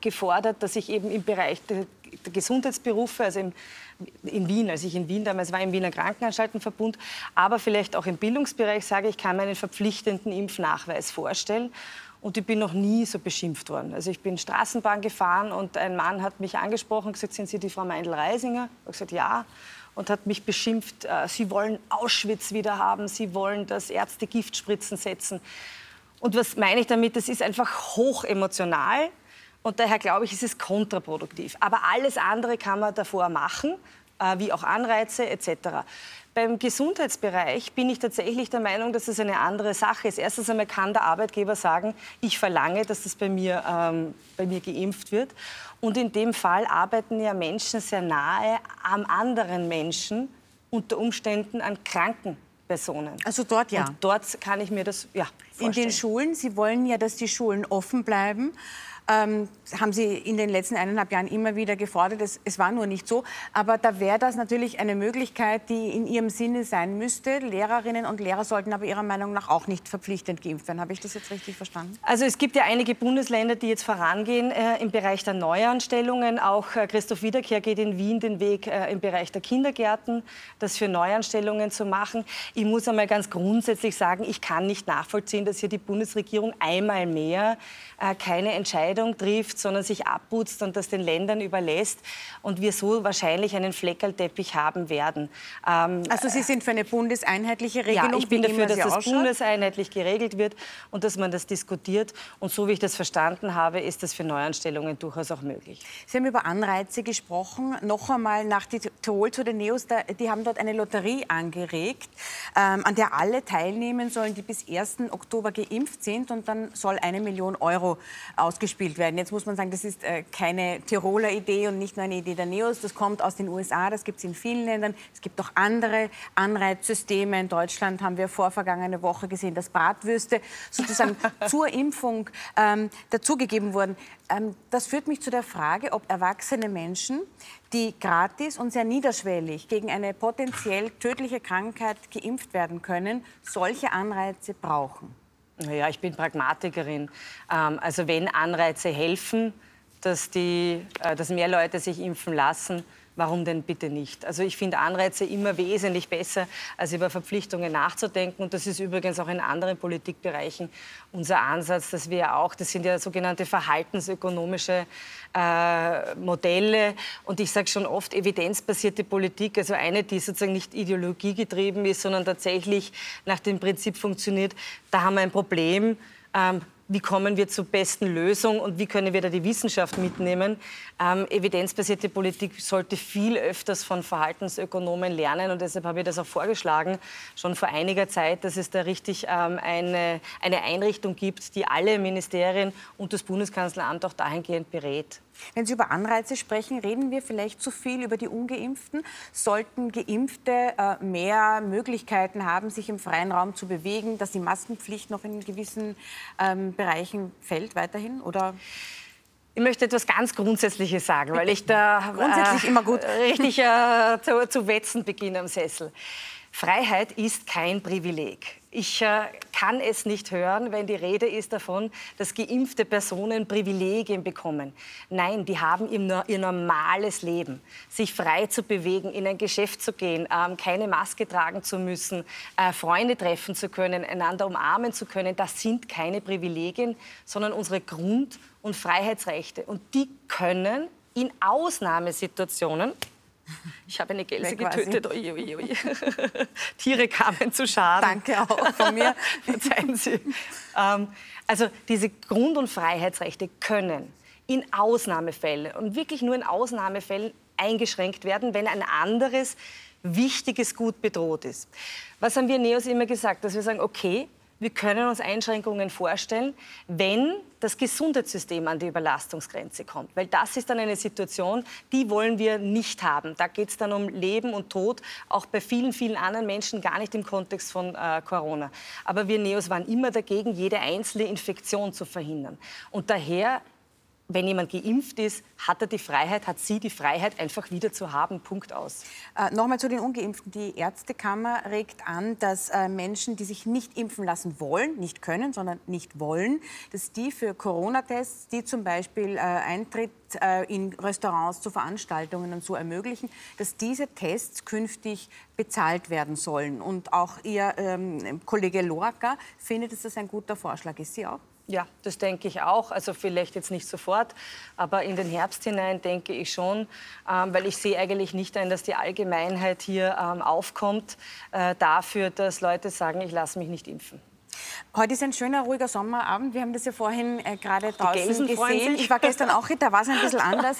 gefordert, dass ich eben im Bereich der, der Gesundheitsberufe, also im in Wien, als ich in Wien damals war, im Wiener Krankenanstaltenverbund, aber vielleicht auch im Bildungsbereich sage, ich kann mir einen verpflichtenden Impfnachweis vorstellen. Und ich bin noch nie so beschimpft worden. Also ich bin Straßenbahn gefahren und ein Mann hat mich angesprochen gesagt, sind Sie die Frau Meindl-Reisinger? Ich habe gesagt, ja. Und hat mich beschimpft, äh, Sie wollen Auschwitz wieder haben, Sie wollen, dass Ärzte Giftspritzen setzen. Und was meine ich damit? Das ist einfach hochemotional. Und daher glaube ich, ist es kontraproduktiv. Aber alles andere kann man davor machen, äh, wie auch Anreize etc. Beim Gesundheitsbereich bin ich tatsächlich der Meinung, dass es eine andere Sache ist. Erstens einmal kann der Arbeitgeber sagen, ich verlange, dass das bei mir, ähm, bei mir geimpft wird. Und in dem Fall arbeiten ja Menschen sehr nahe am anderen Menschen, unter Umständen an kranken Personen. Also dort ja. Und dort kann ich mir das ja vorstellen. In den Schulen, Sie wollen ja, dass die Schulen offen bleiben ähm, haben Sie in den letzten eineinhalb Jahren immer wieder gefordert. Es, es war nur nicht so. Aber da wäre das natürlich eine Möglichkeit, die in Ihrem Sinne sein müsste. Lehrerinnen und Lehrer sollten aber Ihrer Meinung nach auch nicht verpflichtend geimpft werden. Habe ich das jetzt richtig verstanden? Also es gibt ja einige Bundesländer, die jetzt vorangehen äh, im Bereich der Neuanstellungen. Auch äh, Christoph Wiederkehr geht in Wien den Weg äh, im Bereich der Kindergärten, das für Neuanstellungen zu machen. Ich muss einmal ganz grundsätzlich sagen, ich kann nicht nachvollziehen, dass hier die Bundesregierung einmal mehr äh, keine Entscheidung trifft, sondern sich abputzt und das den Ländern überlässt und wir so wahrscheinlich einen Fleckerlteppich haben werden. Ähm, also Sie sind für eine bundeseinheitliche Regelung? Ja, ich bin dafür, dass das ausschaut? bundeseinheitlich geregelt wird und dass man das diskutiert. Und so wie ich das verstanden habe, ist das für Neuanstellungen durchaus auch möglich. Sie haben über Anreize gesprochen. Noch einmal nach Tirol zu den Neos. Die haben dort eine Lotterie angeregt, ähm, an der alle teilnehmen sollen, die bis 1. Oktober geimpft sind. Und dann soll eine Million Euro ausgespielt werden. Jetzt muss man sagen, das ist äh, keine Tiroler Idee und nicht nur eine Idee der Neos. Das kommt aus den USA, das gibt es in vielen Ländern. Es gibt auch andere Anreizsysteme. In Deutschland haben wir vorvergangene Woche gesehen, dass Bratwürste sozusagen zur Impfung ähm, dazugegeben wurden. Ähm, das führt mich zu der Frage, ob erwachsene Menschen, die gratis und sehr niederschwellig gegen eine potenziell tödliche Krankheit geimpft werden können, solche Anreize brauchen. Naja, ich bin Pragmatikerin. Ähm, also wenn Anreize helfen, dass, die, äh, dass mehr Leute sich impfen lassen, warum denn bitte nicht? Also ich finde Anreize immer wesentlich besser, als über Verpflichtungen nachzudenken. Und das ist übrigens auch in anderen Politikbereichen unser Ansatz, dass wir auch, das sind ja sogenannte verhaltensökonomische äh, Modelle. Und ich sage schon oft evidenzbasierte Politik, also eine, die sozusagen nicht ideologiegetrieben ist, sondern tatsächlich nach dem Prinzip funktioniert. Da haben wir ein Problem. Ähm, wie kommen wir zur besten Lösung und wie können wir da die Wissenschaft mitnehmen. Ähm, evidenzbasierte Politik sollte viel öfters von Verhaltensökonomen lernen und deshalb habe ich das auch vorgeschlagen, schon vor einiger Zeit, dass es da richtig ähm, eine, eine Einrichtung gibt, die alle Ministerien und das Bundeskanzleramt auch dahingehend berät. Wenn Sie über Anreize sprechen, reden wir vielleicht zu viel über die Ungeimpften. Sollten Geimpfte äh, mehr Möglichkeiten haben, sich im freien Raum zu bewegen, dass die Maskenpflicht noch in gewissen ähm, Bereichen fällt weiterhin? Oder? Ich möchte etwas ganz Grundsätzliches sagen, weil ich da grundsätzlich äh, immer gut richtig äh, zu, zu wetzen beginne am Sessel. Freiheit ist kein Privileg. Ich äh, kann es nicht hören, wenn die Rede ist davon, dass geimpfte Personen Privilegien bekommen. Nein, die haben ihr, ihr normales Leben. Sich frei zu bewegen, in ein Geschäft zu gehen, ähm, keine Maske tragen zu müssen, äh, Freunde treffen zu können, einander umarmen zu können, das sind keine Privilegien, sondern unsere Grund- und Freiheitsrechte. Und die können in Ausnahmesituationen ich habe eine Gelse getötet. Ui, ui, ui. Tiere kamen zu Schaden. Danke auch von mir. Verzeihen Sie. Ähm, also diese Grund- und Freiheitsrechte können in Ausnahmefällen und wirklich nur in Ausnahmefällen eingeschränkt werden, wenn ein anderes wichtiges Gut bedroht ist. Was haben wir Neos immer gesagt? Dass wir sagen, okay, wir können uns Einschränkungen vorstellen, wenn das Gesundheitssystem an die Überlastungsgrenze kommt. Weil das ist dann eine Situation, die wollen wir nicht haben. Da geht es dann um Leben und Tod, auch bei vielen, vielen anderen Menschen, gar nicht im Kontext von äh, Corona. Aber wir Neos waren immer dagegen, jede einzelne Infektion zu verhindern. Und daher wenn jemand geimpft ist, hat er die Freiheit, hat sie die Freiheit, einfach wieder zu haben. Punkt aus. Äh, Nochmal zu den Ungeimpften. Die Ärztekammer regt an, dass äh, Menschen, die sich nicht impfen lassen wollen, nicht können, sondern nicht wollen, dass die für Corona-Tests, die zum Beispiel äh, Eintritt äh, in Restaurants zu Veranstaltungen und so ermöglichen, dass diese Tests künftig bezahlt werden sollen. Und auch Ihr ähm, Kollege Lorca findet, dass das ein guter Vorschlag ist. Sie auch? Ja, das denke ich auch. Also vielleicht jetzt nicht sofort, aber in den Herbst hinein denke ich schon, ähm, weil ich sehe eigentlich nicht ein, dass die Allgemeinheit hier ähm, aufkommt äh, dafür, dass Leute sagen, ich lasse mich nicht impfen. Heute ist ein schöner, ruhiger Sommerabend. Wir haben das ja vorhin äh, gerade draußen gesehen. Ich war gestern auch hier, da war es ein bisschen anders.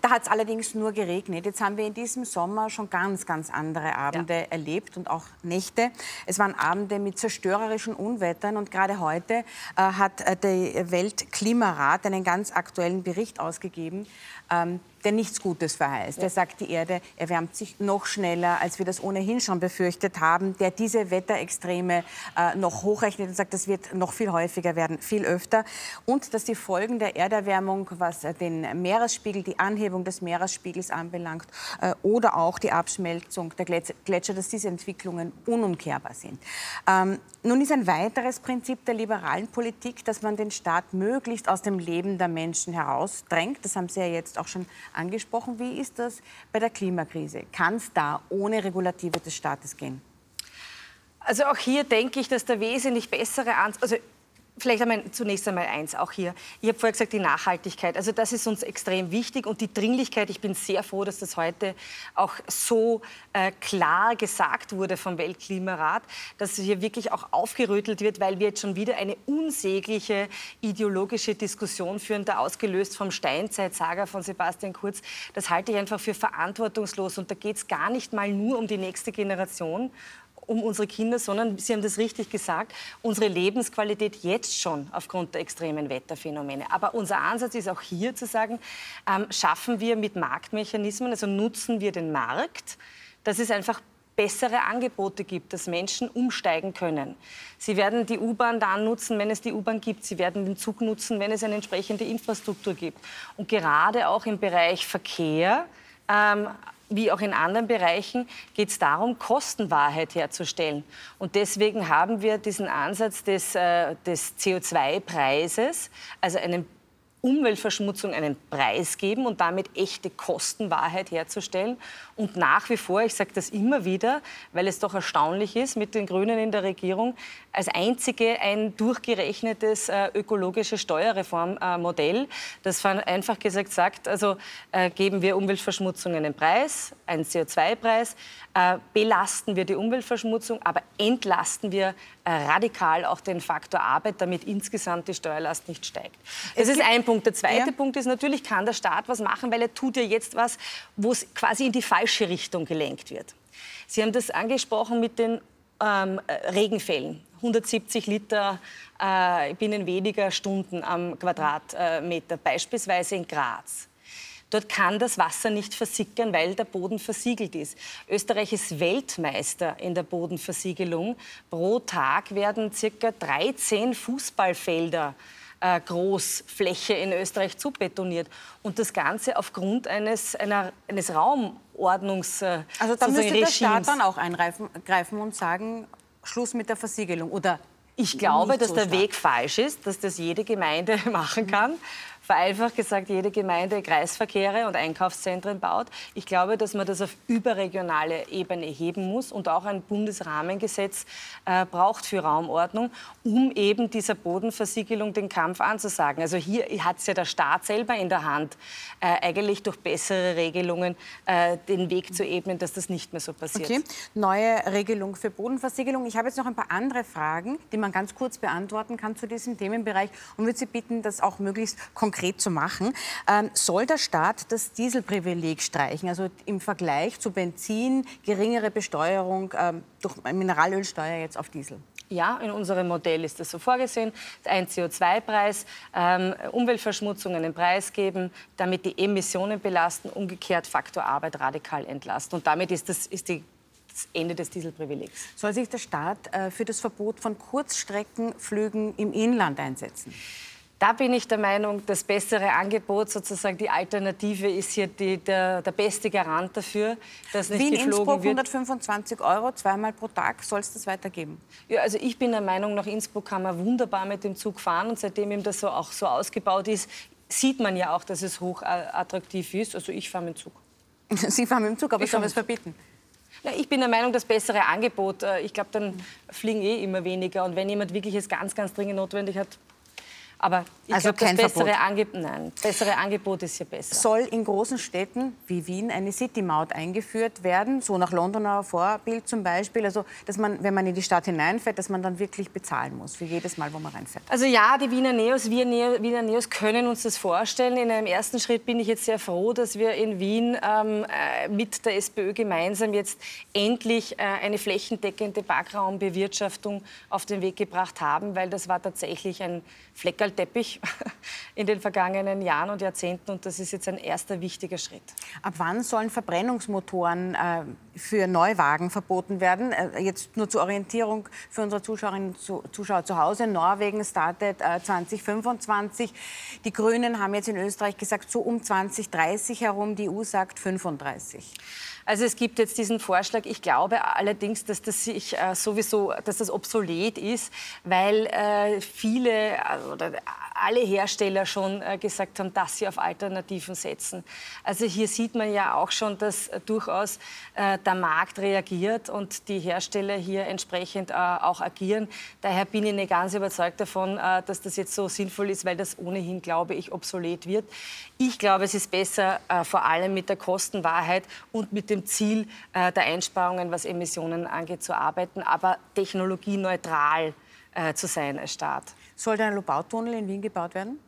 Da hat es allerdings nur geregnet. Jetzt haben wir in diesem Sommer schon ganz, ganz andere Abende ja. erlebt und auch Nächte. Es waren Abende mit zerstörerischen Unwettern und gerade heute äh, hat äh, der Weltklimarat einen ganz aktuellen Bericht ausgegeben, ähm, der nichts Gutes verheißt. Ja. Der sagt, die Erde erwärmt sich noch schneller, als wir das ohnehin schon befürchtet haben. Der diese Wetterextreme äh, noch hochrechnet und sagt, das wird noch viel häufiger werden, viel öfter. Und dass die Folgen der Erderwärmung, was äh, den Meeresspiegel, die Anhebung des Meeresspiegels anbelangt äh, oder auch die Abschmelzung der Gletscher, dass diese Entwicklungen unumkehrbar sind. Ähm, nun ist ein weiteres Prinzip der liberalen Politik, dass man den Staat möglichst aus dem Leben der Menschen herausdrängt. Das haben Sie ja jetzt auch schon angesprochen. Wie ist das bei der Klimakrise? Kann es da ohne Regulative des Staates gehen? Also auch hier denke ich, dass der wesentlich bessere Ansatz, also Vielleicht einmal, zunächst einmal eins, auch hier. Ich habe vorher gesagt, die Nachhaltigkeit. Also das ist uns extrem wichtig und die Dringlichkeit. Ich bin sehr froh, dass das heute auch so äh, klar gesagt wurde vom Weltklimarat, dass hier wirklich auch aufgerüttelt wird, weil wir jetzt schon wieder eine unsägliche ideologische Diskussion führen, da ausgelöst vom Steinzeitsager von Sebastian Kurz. Das halte ich einfach für verantwortungslos und da geht es gar nicht mal nur um die nächste Generation, um unsere Kinder, sondern, Sie haben das richtig gesagt, unsere Lebensqualität jetzt schon aufgrund der extremen Wetterphänomene. Aber unser Ansatz ist auch hier zu sagen, ähm, schaffen wir mit Marktmechanismen, also nutzen wir den Markt, dass es einfach bessere Angebote gibt, dass Menschen umsteigen können. Sie werden die U-Bahn dann nutzen, wenn es die U-Bahn gibt. Sie werden den Zug nutzen, wenn es eine entsprechende Infrastruktur gibt. Und gerade auch im Bereich Verkehr ähm, wie auch in anderen Bereichen geht es darum, Kostenwahrheit herzustellen. Und deswegen haben wir diesen Ansatz des, äh, des CO2-Preises, also einen Umweltverschmutzung einen Preis geben und damit echte Kostenwahrheit herzustellen. Und nach wie vor, ich sage das immer wieder, weil es doch erstaunlich ist, mit den Grünen in der Regierung als einzige ein durchgerechnetes äh, ökologisches Steuerreformmodell, das einfach gesagt sagt, also äh, geben wir Umweltverschmutzung einen Preis, einen CO2-Preis, äh, belasten wir die Umweltverschmutzung, aber entlasten wir äh, radikal auch den Faktor Arbeit, damit insgesamt die Steuerlast nicht steigt. Das es ist ein Punkt. Der zweite ja. Punkt ist, natürlich kann der Staat was machen, weil er tut ja jetzt was, wo es quasi in die falsche Richtung gelenkt wird. Sie haben das angesprochen mit den ähm, Regenfällen. 170 Liter äh, binnen weniger Stunden am Quadratmeter, beispielsweise in Graz. Dort kann das Wasser nicht versickern, weil der Boden versiegelt ist. Österreich ist Weltmeister in der Bodenversiegelung. Pro Tag werden circa 13 Fußballfelder äh, Großfläche in Österreich zubetoniert. Und das Ganze aufgrund eines, einer, eines Raumordnungs. Äh, also da müsste der Staat dann auch eingreifen und sagen, Schluss mit der Versiegelung oder ich glaube, dass der Weg falsch ist, dass das jede Gemeinde machen kann vereinfacht gesagt jede Gemeinde Kreisverkehre und Einkaufszentren baut. Ich glaube, dass man das auf überregionale Ebene heben muss und auch ein Bundesrahmengesetz äh, braucht für Raumordnung, um eben dieser Bodenversiegelung den Kampf anzusagen. Also hier hat es ja der Staat selber in der Hand, äh, eigentlich durch bessere Regelungen äh, den Weg zu ebnen, dass das nicht mehr so passiert. Okay, neue Regelung für Bodenversiegelung. Ich habe jetzt noch ein paar andere Fragen, die man ganz kurz beantworten kann zu diesem Themenbereich und würde Sie bitten, das auch möglichst konkret konkret zu machen. Ähm, soll der Staat das Dieselprivileg streichen? Also im Vergleich zu Benzin geringere Besteuerung ähm, durch Mineralölsteuer jetzt auf Diesel? Ja, in unserem Modell ist das so vorgesehen. Ein CO2-Preis, ähm, Umweltverschmutzung einen Preis geben, damit die Emissionen belasten, umgekehrt Faktor Arbeit radikal entlasten. Und damit ist, das, ist die das Ende des Dieselprivilegs. Soll sich der Staat äh, für das Verbot von Kurzstreckenflügen im Inland einsetzen? Da bin ich der Meinung, das bessere Angebot, sozusagen die Alternative, ist hier die, der, der, beste Garant dafür, dass nicht Wien, geflogen Innsbruck, wird. 125 Euro, zweimal pro Tag. Soll es das weitergeben? Ja, also ich bin der Meinung, nach Innsbruck kann man wunderbar mit dem Zug fahren. Und seitdem ihm das so auch so ausgebaut ist, sieht man ja auch, dass es hoch attraktiv ist. Also ich fahre mit dem Zug. Sie fahren mit dem Zug, aber ich soll es verbieten? Ja, ich bin der Meinung, das bessere Angebot. Äh, ich glaube, dann fliegen eh immer weniger. Und wenn jemand wirklich es ganz, ganz dringend notwendig hat, aber ich also glaub, das bessere, Angeb Nein, bessere Angebot ist hier besser. Soll in großen Städten wie Wien eine City-Maut eingeführt werden, so nach Londoner Vorbild zum Beispiel? Also, dass man, wenn man in die Stadt hineinfährt, dass man dann wirklich bezahlen muss für jedes Mal, wo man reinfährt? Also ja, die Wiener Neos, wir Wiener Neos können uns das vorstellen. In einem ersten Schritt bin ich jetzt sehr froh, dass wir in Wien ähm, äh, mit der SPÖ gemeinsam jetzt endlich äh, eine flächendeckende Parkraumbewirtschaftung auf den Weg gebracht haben, weil das war tatsächlich ein Fleckerlteppich in den vergangenen Jahren und Jahrzehnten und das ist jetzt ein erster wichtiger Schritt. Ab wann sollen Verbrennungsmotoren äh, für Neuwagen verboten werden? Äh, jetzt nur zur Orientierung für unsere Zuschauerinnen und Zuschauer zu Hause. Norwegen startet äh, 2025. Die Grünen haben jetzt in Österreich gesagt, so um 2030 herum. Die EU sagt 35. Also es gibt jetzt diesen Vorschlag. Ich glaube allerdings, dass das sich äh, sowieso, dass das obsolet ist, weil äh, viele äh, oder alle Hersteller schon äh, gesagt haben, dass sie auf Alternativen setzen. Also hier sieht man ja auch schon, dass äh, durchaus äh, der Markt reagiert und die Hersteller hier entsprechend auch agieren. Daher bin ich nicht ganz überzeugt davon, dass das jetzt so sinnvoll ist, weil das ohnehin, glaube ich, obsolet wird. Ich glaube, es ist besser, vor allem mit der Kostenwahrheit und mit dem Ziel der Einsparungen, was Emissionen angeht, zu arbeiten, aber technologieneutral zu sein als Staat. Soll der Lobautunnel in Wien gebaut werden?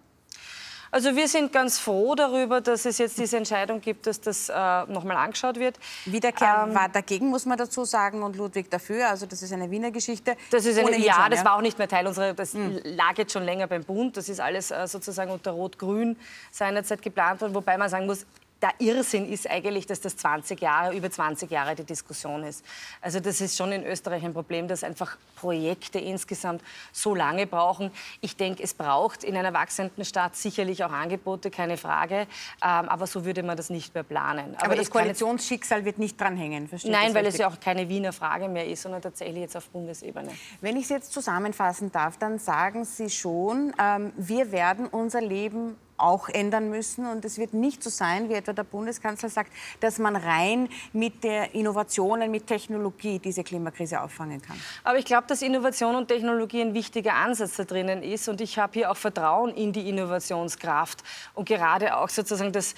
Also wir sind ganz froh darüber, dass es jetzt diese Entscheidung gibt, dass das äh, nochmal angeschaut wird. Wiederkehr ähm, war dagegen, muss man dazu sagen, und Ludwig dafür. Also das ist eine Wiener Geschichte. Das ist eine, ja, schon, das war auch nicht mehr Teil unserer, das mhm. lag jetzt schon länger beim Bund. Das ist alles äh, sozusagen unter Rot-Grün seinerzeit geplant worden. Wobei man sagen muss, der Irrsinn ist eigentlich, dass das 20 Jahre, über 20 Jahre die Diskussion ist. Also das ist schon in Österreich ein Problem, dass einfach Projekte insgesamt so lange brauchen. Ich denke, es braucht in einer wachsenden Stadt sicherlich auch Angebote, keine Frage. Ähm, aber so würde man das nicht mehr planen. Aber, aber das Koalitionsschicksal wird nicht dranhängen, verstehe Nein, weil es ja auch keine Wiener Frage mehr ist, sondern tatsächlich jetzt auf Bundesebene. Wenn ich es jetzt zusammenfassen darf, dann sagen Sie schon, ähm, wir werden unser Leben auch ändern müssen. Und es wird nicht so sein, wie etwa der Bundeskanzler sagt, dass man rein mit der Innovationen, mit Technologie diese Klimakrise auffangen kann. Aber ich glaube, dass Innovation und Technologie ein wichtiger Ansatz da drinnen ist. Und ich habe hier auch Vertrauen in die Innovationskraft und gerade auch sozusagen das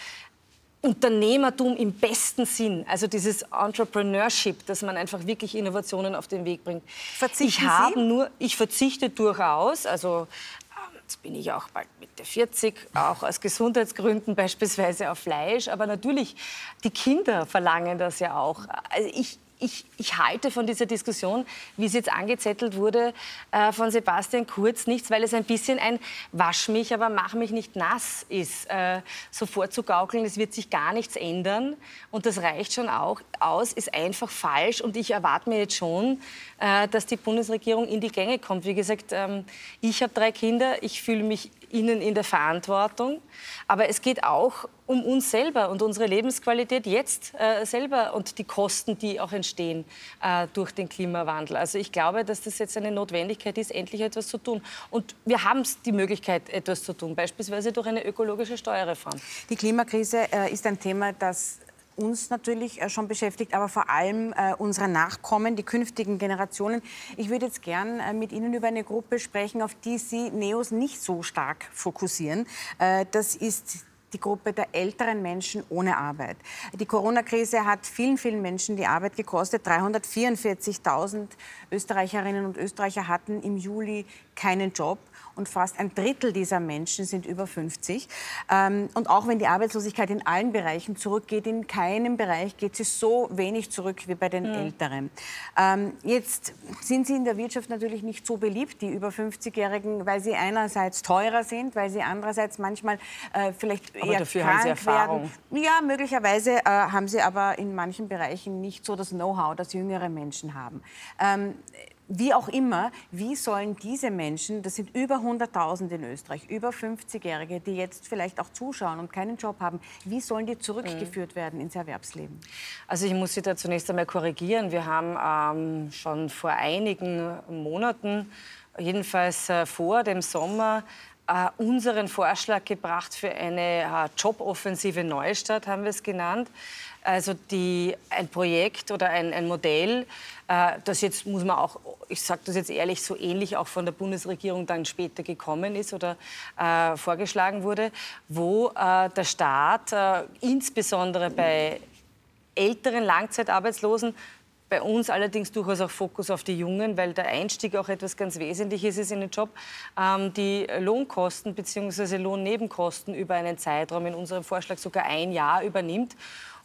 Unternehmertum im besten Sinn, also dieses Entrepreneurship, dass man einfach wirklich Innovationen auf den Weg bringt. Verzichten ich habe nur, ich verzichte durchaus, also Jetzt bin ich auch bald Mitte 40, auch aus Gesundheitsgründen beispielsweise auf Fleisch. Aber natürlich, die Kinder verlangen das ja auch. Also ich, ich, ich, halte von dieser Diskussion, wie sie jetzt angezettelt wurde, äh, von Sebastian Kurz nichts, weil es ein bisschen ein Wasch mich, aber mach mich nicht nass ist. Äh, so vorzugaukeln, es wird sich gar nichts ändern und das reicht schon auch aus, ist einfach falsch und ich erwarte mir jetzt schon, äh, dass die Bundesregierung in die Gänge kommt. Wie gesagt, ähm, ich habe drei Kinder, ich fühle mich ihnen in der Verantwortung. Aber es geht auch um uns selber und unsere Lebensqualität jetzt äh, selber und die Kosten, die auch entstehen äh, durch den Klimawandel. Also ich glaube, dass das jetzt eine Notwendigkeit ist, endlich etwas zu tun. Und wir haben die Möglichkeit, etwas zu tun, beispielsweise durch eine ökologische Steuerreform. Die Klimakrise äh, ist ein Thema, das uns natürlich äh, schon beschäftigt, aber vor allem äh, unsere Nachkommen, die künftigen Generationen. Ich würde jetzt gern äh, mit Ihnen über eine Gruppe sprechen, auf die Sie Neos nicht so stark fokussieren. Das ist die Gruppe der älteren Menschen ohne Arbeit. Die Corona-Krise hat vielen, vielen Menschen die Arbeit gekostet. 344.000 Österreicherinnen und Österreicher hatten im Juli keinen Job und fast ein Drittel dieser Menschen sind über 50. Ähm, und auch wenn die Arbeitslosigkeit in allen Bereichen zurückgeht, in keinem Bereich geht sie so wenig zurück wie bei den mhm. Älteren. Ähm, jetzt sind sie in der Wirtschaft natürlich nicht so beliebt, die über 50-Jährigen, weil sie einerseits teurer sind, weil sie andererseits manchmal äh, vielleicht aber eher dafür krank haben sie Erfahrung. werden. Ja, möglicherweise äh, haben sie aber in manchen Bereichen nicht so das Know-how, das jüngere Menschen haben. Ähm, wie auch immer, wie sollen diese Menschen, das sind über 100.000 in Österreich, über 50-Jährige, die jetzt vielleicht auch zuschauen und keinen Job haben, wie sollen die zurückgeführt mhm. werden ins Erwerbsleben? Also ich muss Sie da zunächst einmal korrigieren. Wir haben ähm, schon vor einigen Monaten, jedenfalls äh, vor dem Sommer, äh, unseren Vorschlag gebracht für eine äh, Joboffensive Neustadt, haben wir es genannt. Also die, ein Projekt oder ein, ein Modell, äh, das jetzt muss man auch, ich sage das jetzt ehrlich, so ähnlich auch von der Bundesregierung dann später gekommen ist oder äh, vorgeschlagen wurde, wo äh, der Staat äh, insbesondere bei älteren Langzeitarbeitslosen bei uns allerdings durchaus auch Fokus auf die Jungen, weil der Einstieg auch etwas ganz Wesentliches ist in den Job. Ähm, die Lohnkosten bzw. Lohnnebenkosten über einen Zeitraum in unserem Vorschlag sogar ein Jahr übernimmt.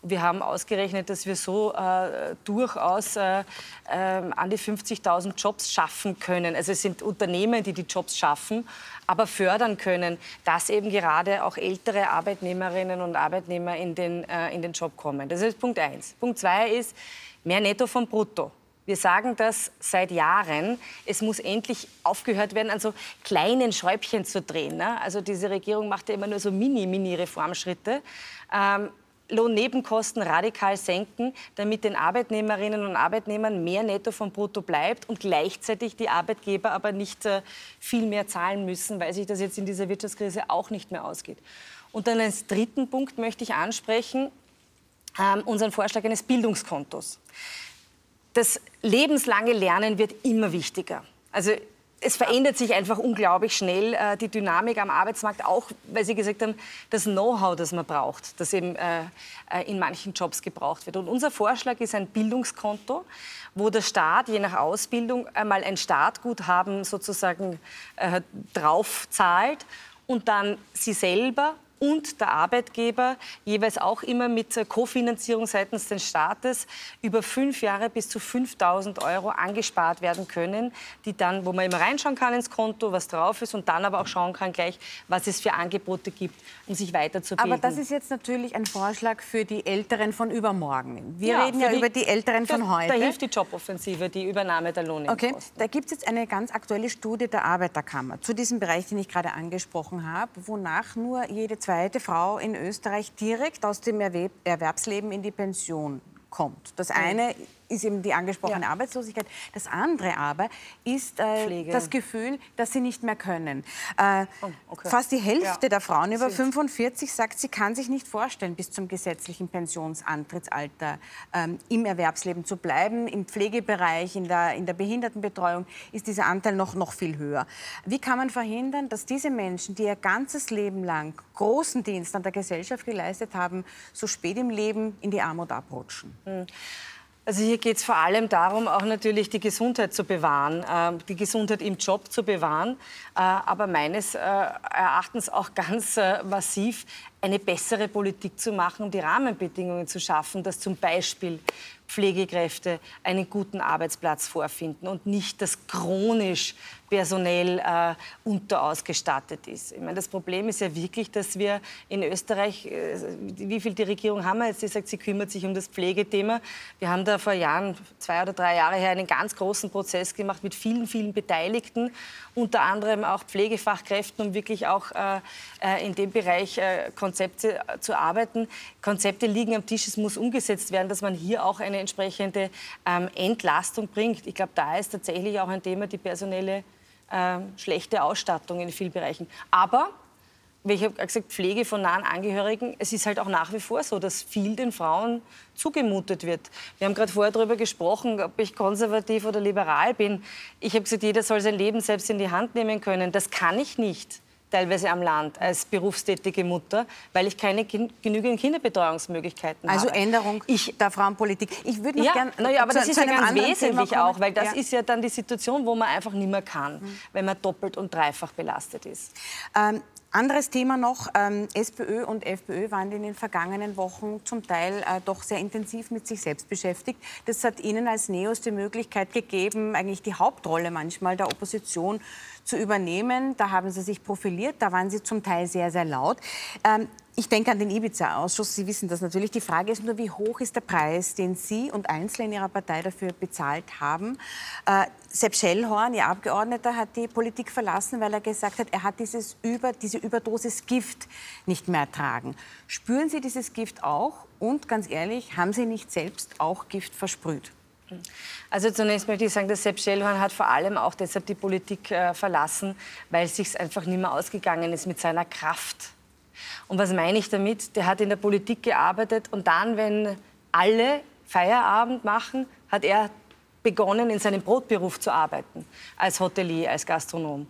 Wir haben ausgerechnet, dass wir so äh, durchaus äh, äh, an die 50.000 Jobs schaffen können. Also es sind Unternehmen, die die Jobs schaffen, aber fördern können, dass eben gerade auch ältere Arbeitnehmerinnen und Arbeitnehmer in den, äh, in den Job kommen. Das ist Punkt eins. Punkt zwei ist mehr Netto vom Brutto. Wir sagen das seit Jahren. Es muss endlich aufgehört werden, an so kleinen Schräubchen zu drehen. Ne? Also diese Regierung macht ja immer nur so Mini-Mini-Reformschritte. Ähm, Lohnnebenkosten radikal senken, damit den Arbeitnehmerinnen und Arbeitnehmern mehr Netto vom Brutto bleibt und gleichzeitig die Arbeitgeber aber nicht äh, viel mehr zahlen müssen, weil sich das jetzt in dieser Wirtschaftskrise auch nicht mehr ausgeht. Und dann als dritten Punkt möchte ich ansprechen, ähm, unseren Vorschlag eines Bildungskontos. Das lebenslange Lernen wird immer wichtiger. Also es verändert sich einfach unglaublich schnell äh, die Dynamik am Arbeitsmarkt, auch weil Sie gesagt haben, das Know-how, das man braucht, das eben äh, äh, in manchen Jobs gebraucht wird. Und unser Vorschlag ist ein Bildungskonto, wo der Staat je nach Ausbildung einmal ein Startguthaben sozusagen äh, drauf zahlt und dann Sie selber und der Arbeitgeber jeweils auch immer mit Kofinanzierung seitens des Staates über fünf Jahre bis zu 5.000 Euro angespart werden können, die dann, wo man immer reinschauen kann ins Konto, was drauf ist und dann aber auch schauen kann gleich, was es für Angebote gibt, um sich weiterzubilden. Aber das ist jetzt natürlich ein Vorschlag für die Älteren von übermorgen. Wir ja, reden ja die, über die Älteren von da, heute. Da hilft die Joboffensive, die Übernahme der Lohnnebenkosten. Okay, da gibt es jetzt eine ganz aktuelle Studie der Arbeiterkammer zu diesem Bereich, den ich gerade angesprochen habe, wonach nur jede zweite Frau in Österreich direkt aus dem Erwerbsleben in die Pension kommt. Das eine ist eben die angesprochene ja. Arbeitslosigkeit. Das andere aber ist äh, das Gefühl, dass sie nicht mehr können. Äh, oh, okay. Fast die Hälfte ja. der Frauen über 45 sagt, sie kann sich nicht vorstellen, bis zum gesetzlichen Pensionsantrittsalter ähm, im Erwerbsleben zu bleiben. Im Pflegebereich, in der, in der Behindertenbetreuung ist dieser Anteil noch, noch viel höher. Wie kann man verhindern, dass diese Menschen, die ihr ganzes Leben lang großen Dienst an der Gesellschaft geleistet haben, so spät im Leben in die Armut abrutschen? Mhm. Also hier geht es vor allem darum, auch natürlich die Gesundheit zu bewahren, äh, die Gesundheit im Job zu bewahren, äh, aber meines äh, Erachtens auch ganz äh, massiv eine bessere Politik zu machen, um die Rahmenbedingungen zu schaffen, dass zum Beispiel Pflegekräfte einen guten Arbeitsplatz vorfinden und nicht das chronisch personell äh, unterausgestattet ist. Ich meine, das Problem ist ja wirklich, dass wir in Österreich, äh, wie viel die Regierung haben wir jetzt? Sie sagt, sie kümmert sich um das Pflegethema. Wir haben da vor Jahren, zwei oder drei Jahre her, einen ganz großen Prozess gemacht mit vielen, vielen Beteiligten, unter anderem auch Pflegefachkräften, um wirklich auch äh, äh in dem Bereich äh, Konzepte zu arbeiten. Konzepte liegen am Tisch, es muss umgesetzt werden, dass man hier auch eine entsprechende ähm, Entlastung bringt. Ich glaube, da ist tatsächlich auch ein Thema die personelle äh, schlechte Ausstattung in vielen Bereichen. Aber wie ich habe gesagt, Pflege von nahen Angehörigen, es ist halt auch nach wie vor so, dass viel den Frauen zugemutet wird. Wir haben gerade vorher darüber gesprochen, ob ich konservativ oder liberal bin. Ich habe gesagt, jeder soll sein Leben selbst in die Hand nehmen können. Das kann ich nicht teilweise am Land als berufstätige Mutter, weil ich keine kind, genügend Kinderbetreuungsmöglichkeiten also habe. Also Änderung ich, der Frauenpolitik. Ich würde noch ja, gerne. Naja, aber zu, das ist ja ganz wesentlich auch, weil das ja. ist ja dann die Situation, wo man einfach nicht mehr kann, mhm. wenn man doppelt und dreifach belastet ist. Ähm, anderes Thema noch, ähm, SPÖ und FPÖ waren in den vergangenen Wochen zum Teil äh, doch sehr intensiv mit sich selbst beschäftigt. Das hat Ihnen als Neos die Möglichkeit gegeben, eigentlich die Hauptrolle manchmal der Opposition zu übernehmen. Da haben Sie sich profiliert, da waren Sie zum Teil sehr, sehr laut. Ähm, ich denke an den Ibiza-Ausschuss. Sie wissen das natürlich. Die Frage ist nur, wie hoch ist der Preis, den Sie und Einzelne in Ihrer Partei dafür bezahlt haben? Äh, Sepp Schellhorn, Ihr Abgeordneter, hat die Politik verlassen, weil er gesagt hat, er hat dieses Über, diese Überdosis Gift nicht mehr ertragen. Spüren Sie dieses Gift auch? Und ganz ehrlich, haben Sie nicht selbst auch Gift versprüht? Also zunächst möchte ich sagen, dass Sepp Schellhorn hat vor allem auch deshalb die Politik äh, verlassen, weil es sich einfach nicht mehr ausgegangen ist mit seiner Kraft und was meine ich damit? Der hat in der Politik gearbeitet und dann, wenn alle Feierabend machen, hat er begonnen, in seinem Brotberuf zu arbeiten, als Hotelier, als Gastronom.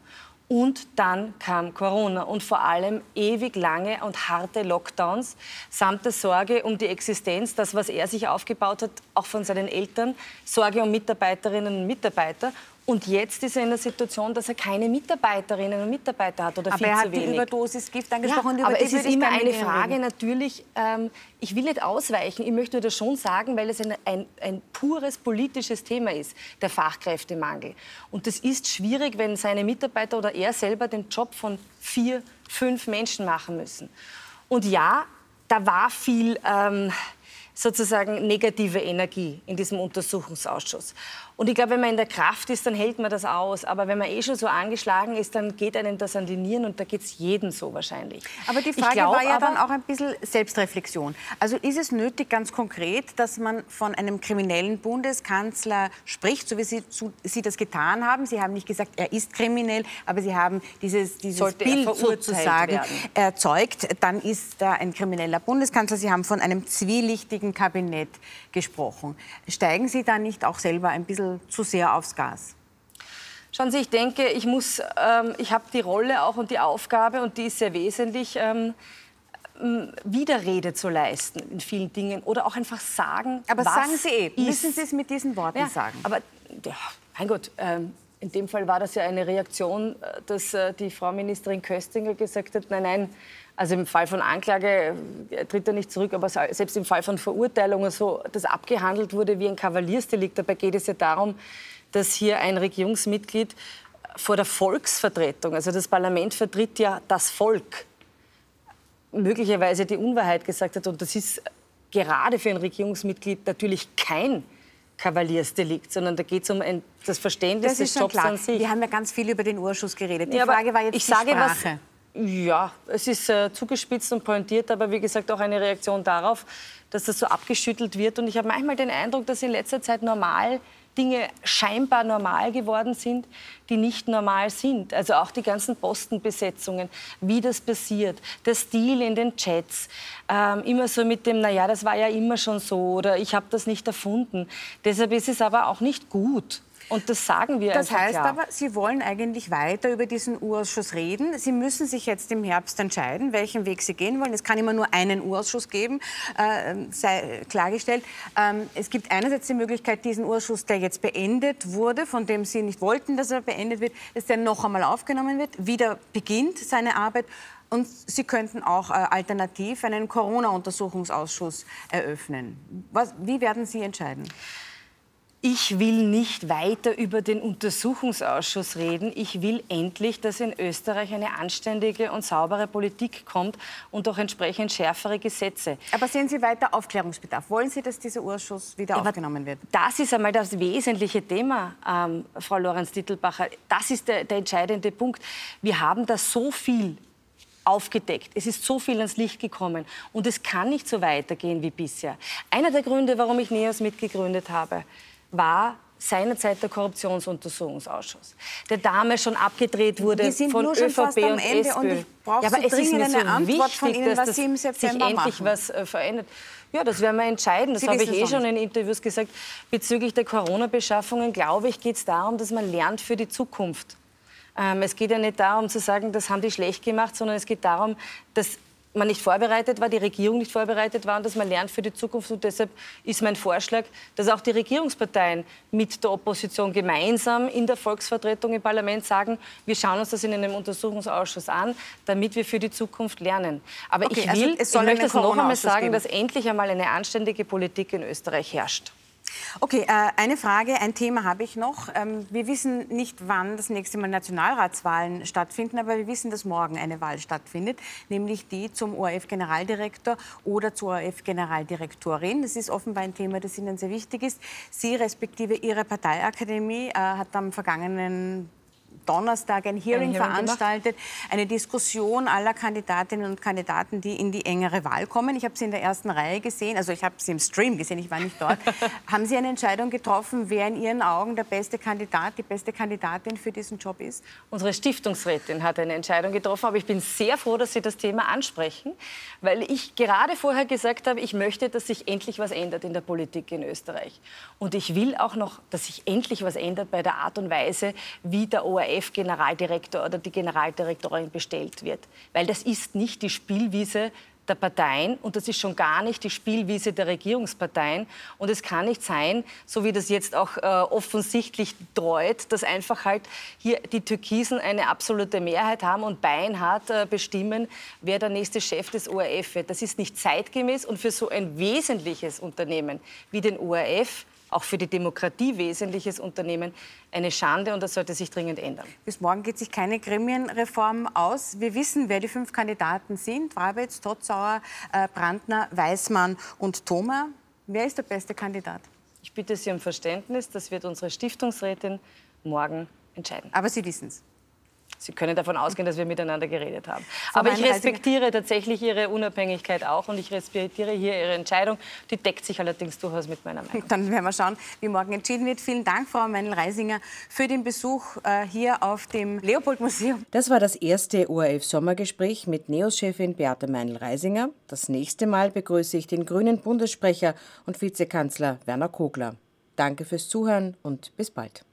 Und dann kam Corona und vor allem ewig lange und harte Lockdowns samt der Sorge um die Existenz, das, was er sich aufgebaut hat, auch von seinen Eltern, Sorge um Mitarbeiterinnen und Mitarbeiter und jetzt ist er in der Situation, dass er keine Mitarbeiterinnen und Mitarbeiter hat oder aber viel er hat die Überdosis Gift angesprochen. Ja, aber es ist immer eine Frage reden. natürlich, ähm, ich will nicht ausweichen, ich möchte das schon sagen, weil es ein, ein, ein pures politisches Thema ist, der Fachkräftemangel. Und das ist schwierig, wenn seine Mitarbeiter oder er selber den Job von vier, fünf Menschen machen müssen. Und ja, da war viel... Ähm, sozusagen negative Energie in diesem Untersuchungsausschuss. Und ich glaube, wenn man in der Kraft ist, dann hält man das aus. Aber wenn man eh schon so angeschlagen ist, dann geht einem das an die Nieren und da geht es jedem so wahrscheinlich. Aber die Frage glaub, war ja dann auch ein bisschen Selbstreflexion. Also ist es nötig, ganz konkret, dass man von einem kriminellen Bundeskanzler spricht, so wie Sie, so, Sie das getan haben? Sie haben nicht gesagt, er ist kriminell, aber Sie haben dieses, dieses Bild sozusagen werden. erzeugt. Dann ist da ein krimineller Bundeskanzler. Sie haben von einem zwielichtigen Kabinett gesprochen. Steigen Sie da nicht auch selber ein bisschen zu sehr aufs Gas? Schauen Sie, ich denke, ich muss, ähm, ich habe die Rolle auch und die Aufgabe und die ist sehr wesentlich. Ähm, Widerrede zu leisten in vielen Dingen oder auch einfach sagen, aber was sagen Sie eh, müssen Sie es mit diesen Worten ja, sagen. Aber ja, mein Gott, ähm, in dem Fall war das ja eine Reaktion, äh, dass äh, die Frau Ministerin Köstinger gesagt hat, nein, nein, also im Fall von Anklage tritt er nicht zurück, aber selbst im Fall von Verurteilung und so, das abgehandelt wurde wie ein Kavaliersdelikt. Dabei geht es ja darum, dass hier ein Regierungsmitglied vor der Volksvertretung, also das Parlament vertritt ja das Volk, möglicherweise die Unwahrheit gesagt hat. Und das ist gerade für ein Regierungsmitglied natürlich kein Kavaliersdelikt, sondern da geht es um ein, das Verständnis das des Jobs klar. an sich. Wir haben ja ganz viel über den Urschuss geredet. Die ja, Frage war jetzt ich die sage Sprache. Was, ja, es ist äh, zugespitzt und pointiert, aber wie gesagt auch eine Reaktion darauf, dass das so abgeschüttelt wird. Und ich habe manchmal den Eindruck, dass in letzter Zeit normal Dinge scheinbar normal geworden sind, die nicht normal sind. Also auch die ganzen Postenbesetzungen, wie das passiert, der Stil in den Chats, ähm, immer so mit dem, naja, das war ja immer schon so oder ich habe das nicht erfunden. Deshalb ist es aber auch nicht gut. Und das sagen wir Das heißt klar. aber, Sie wollen eigentlich weiter über diesen Urausschuss reden. Sie müssen sich jetzt im Herbst entscheiden, welchen Weg Sie gehen wollen. Es kann immer nur einen Urausschuss geben, äh, sei klargestellt. Ähm, es gibt einerseits die Möglichkeit, diesen Urausschuss, der jetzt beendet wurde, von dem Sie nicht wollten, dass er beendet wird, dass der noch einmal aufgenommen wird, wieder beginnt seine Arbeit. Und Sie könnten auch äh, alternativ einen Corona-Untersuchungsausschuss eröffnen. Was, wie werden Sie entscheiden? Ich will nicht weiter über den Untersuchungsausschuss reden. Ich will endlich, dass in Österreich eine anständige und saubere Politik kommt und auch entsprechend schärfere Gesetze. Aber sehen Sie weiter Aufklärungsbedarf? Wollen Sie, dass dieser Ausschuss wieder ja, aufgenommen wird? Das ist einmal das wesentliche Thema, ähm, Frau Lorenz-Dittelbacher. Das ist der, der entscheidende Punkt. Wir haben da so viel aufgedeckt. Es ist so viel ans Licht gekommen und es kann nicht so weitergehen wie bisher. Einer der Gründe, warum ich NEOS mitgegründet habe, war seinerzeit der Korruptionsuntersuchungsausschuss, der damals schon abgedreht wurde Wir sind von nur schon ÖVP fast am und Ende SPÖ. Und ich brauche ja, aber so es ist eine so Antwort wichtig, von Ihnen, was Sie im September sich endlich machen. was äh, verändert. Ja, das werden wir entscheiden. Das habe ich eh schon in Interviews gesagt. Bezüglich der Corona-Beschaffungen, glaube ich, geht es darum, dass man lernt für die Zukunft. Ähm, es geht ja nicht darum zu sagen, das haben die schlecht gemacht, sondern es geht darum, dass man nicht vorbereitet war, die Regierung nicht vorbereitet war und dass man lernt für die Zukunft. Und deshalb ist mein Vorschlag, dass auch die Regierungsparteien mit der Opposition gemeinsam in der Volksvertretung im Parlament sagen, wir schauen uns das in einem Untersuchungsausschuss an, damit wir für die Zukunft lernen. Aber okay, ich, will, also ich möchte es noch einmal sagen, geben. dass endlich einmal eine anständige Politik in Österreich herrscht. Okay, äh, eine Frage, ein Thema habe ich noch. Ähm, wir wissen nicht, wann das nächste Mal Nationalratswahlen stattfinden, aber wir wissen, dass morgen eine Wahl stattfindet, nämlich die zum ORF-Generaldirektor oder zur ORF-Generaldirektorin. Das ist offenbar ein Thema, das Ihnen sehr wichtig ist. Sie respektive Ihre Parteiakademie äh, hat am vergangenen Donnerstag ein Hearing, ein Hearing veranstaltet, gemacht. eine Diskussion aller Kandidatinnen und Kandidaten, die in die engere Wahl kommen. Ich habe sie in der ersten Reihe gesehen, also ich habe sie im Stream gesehen, ich war nicht dort. Haben Sie eine Entscheidung getroffen, wer in Ihren Augen der beste Kandidat, die beste Kandidatin für diesen Job ist? Unsere Stiftungsrätin hat eine Entscheidung getroffen, aber ich bin sehr froh, dass Sie das Thema ansprechen, weil ich gerade vorher gesagt habe, ich möchte, dass sich endlich was ändert in der Politik in Österreich. Und ich will auch noch, dass sich endlich was ändert bei der Art und Weise, wie der ORF ORF-Generaldirektor oder die Generaldirektorin bestellt wird. Weil das ist nicht die Spielwiese der Parteien und das ist schon gar nicht die Spielwiese der Regierungsparteien. Und es kann nicht sein, so wie das jetzt auch äh, offensichtlich dreut, dass einfach halt hier die Türkisen eine absolute Mehrheit haben und beinhart äh, bestimmen, wer der nächste Chef des ORF wird. Das ist nicht zeitgemäß und für so ein wesentliches Unternehmen wie den ORF auch für die Demokratie wesentliches Unternehmen eine Schande und das sollte sich dringend ändern. Bis morgen geht sich keine Gremienreform aus. Wir wissen, wer die fünf Kandidaten sind. Wabitz, Totzauer, äh, Brandner, Weißmann und Thoma. Wer ist der beste Kandidat? Ich bitte Sie um Verständnis, das wird unsere Stiftungsrätin morgen entscheiden. Aber Sie wissen es. Sie können davon ausgehen, dass wir miteinander geredet haben. Aber ich respektiere tatsächlich Ihre Unabhängigkeit auch und ich respektiere hier Ihre Entscheidung. Die deckt sich allerdings durchaus mit meiner Meinung. Dann werden wir schauen, wie morgen entschieden wird. Vielen Dank, Frau Meinl-Reisinger, für den Besuch äh, hier auf dem Leopold-Museum. Das war das erste ORF-Sommergespräch mit NEOS-Chefin Beate Meinl-Reisinger. Das nächste Mal begrüße ich den grünen Bundessprecher und Vizekanzler Werner Kogler. Danke fürs Zuhören und bis bald.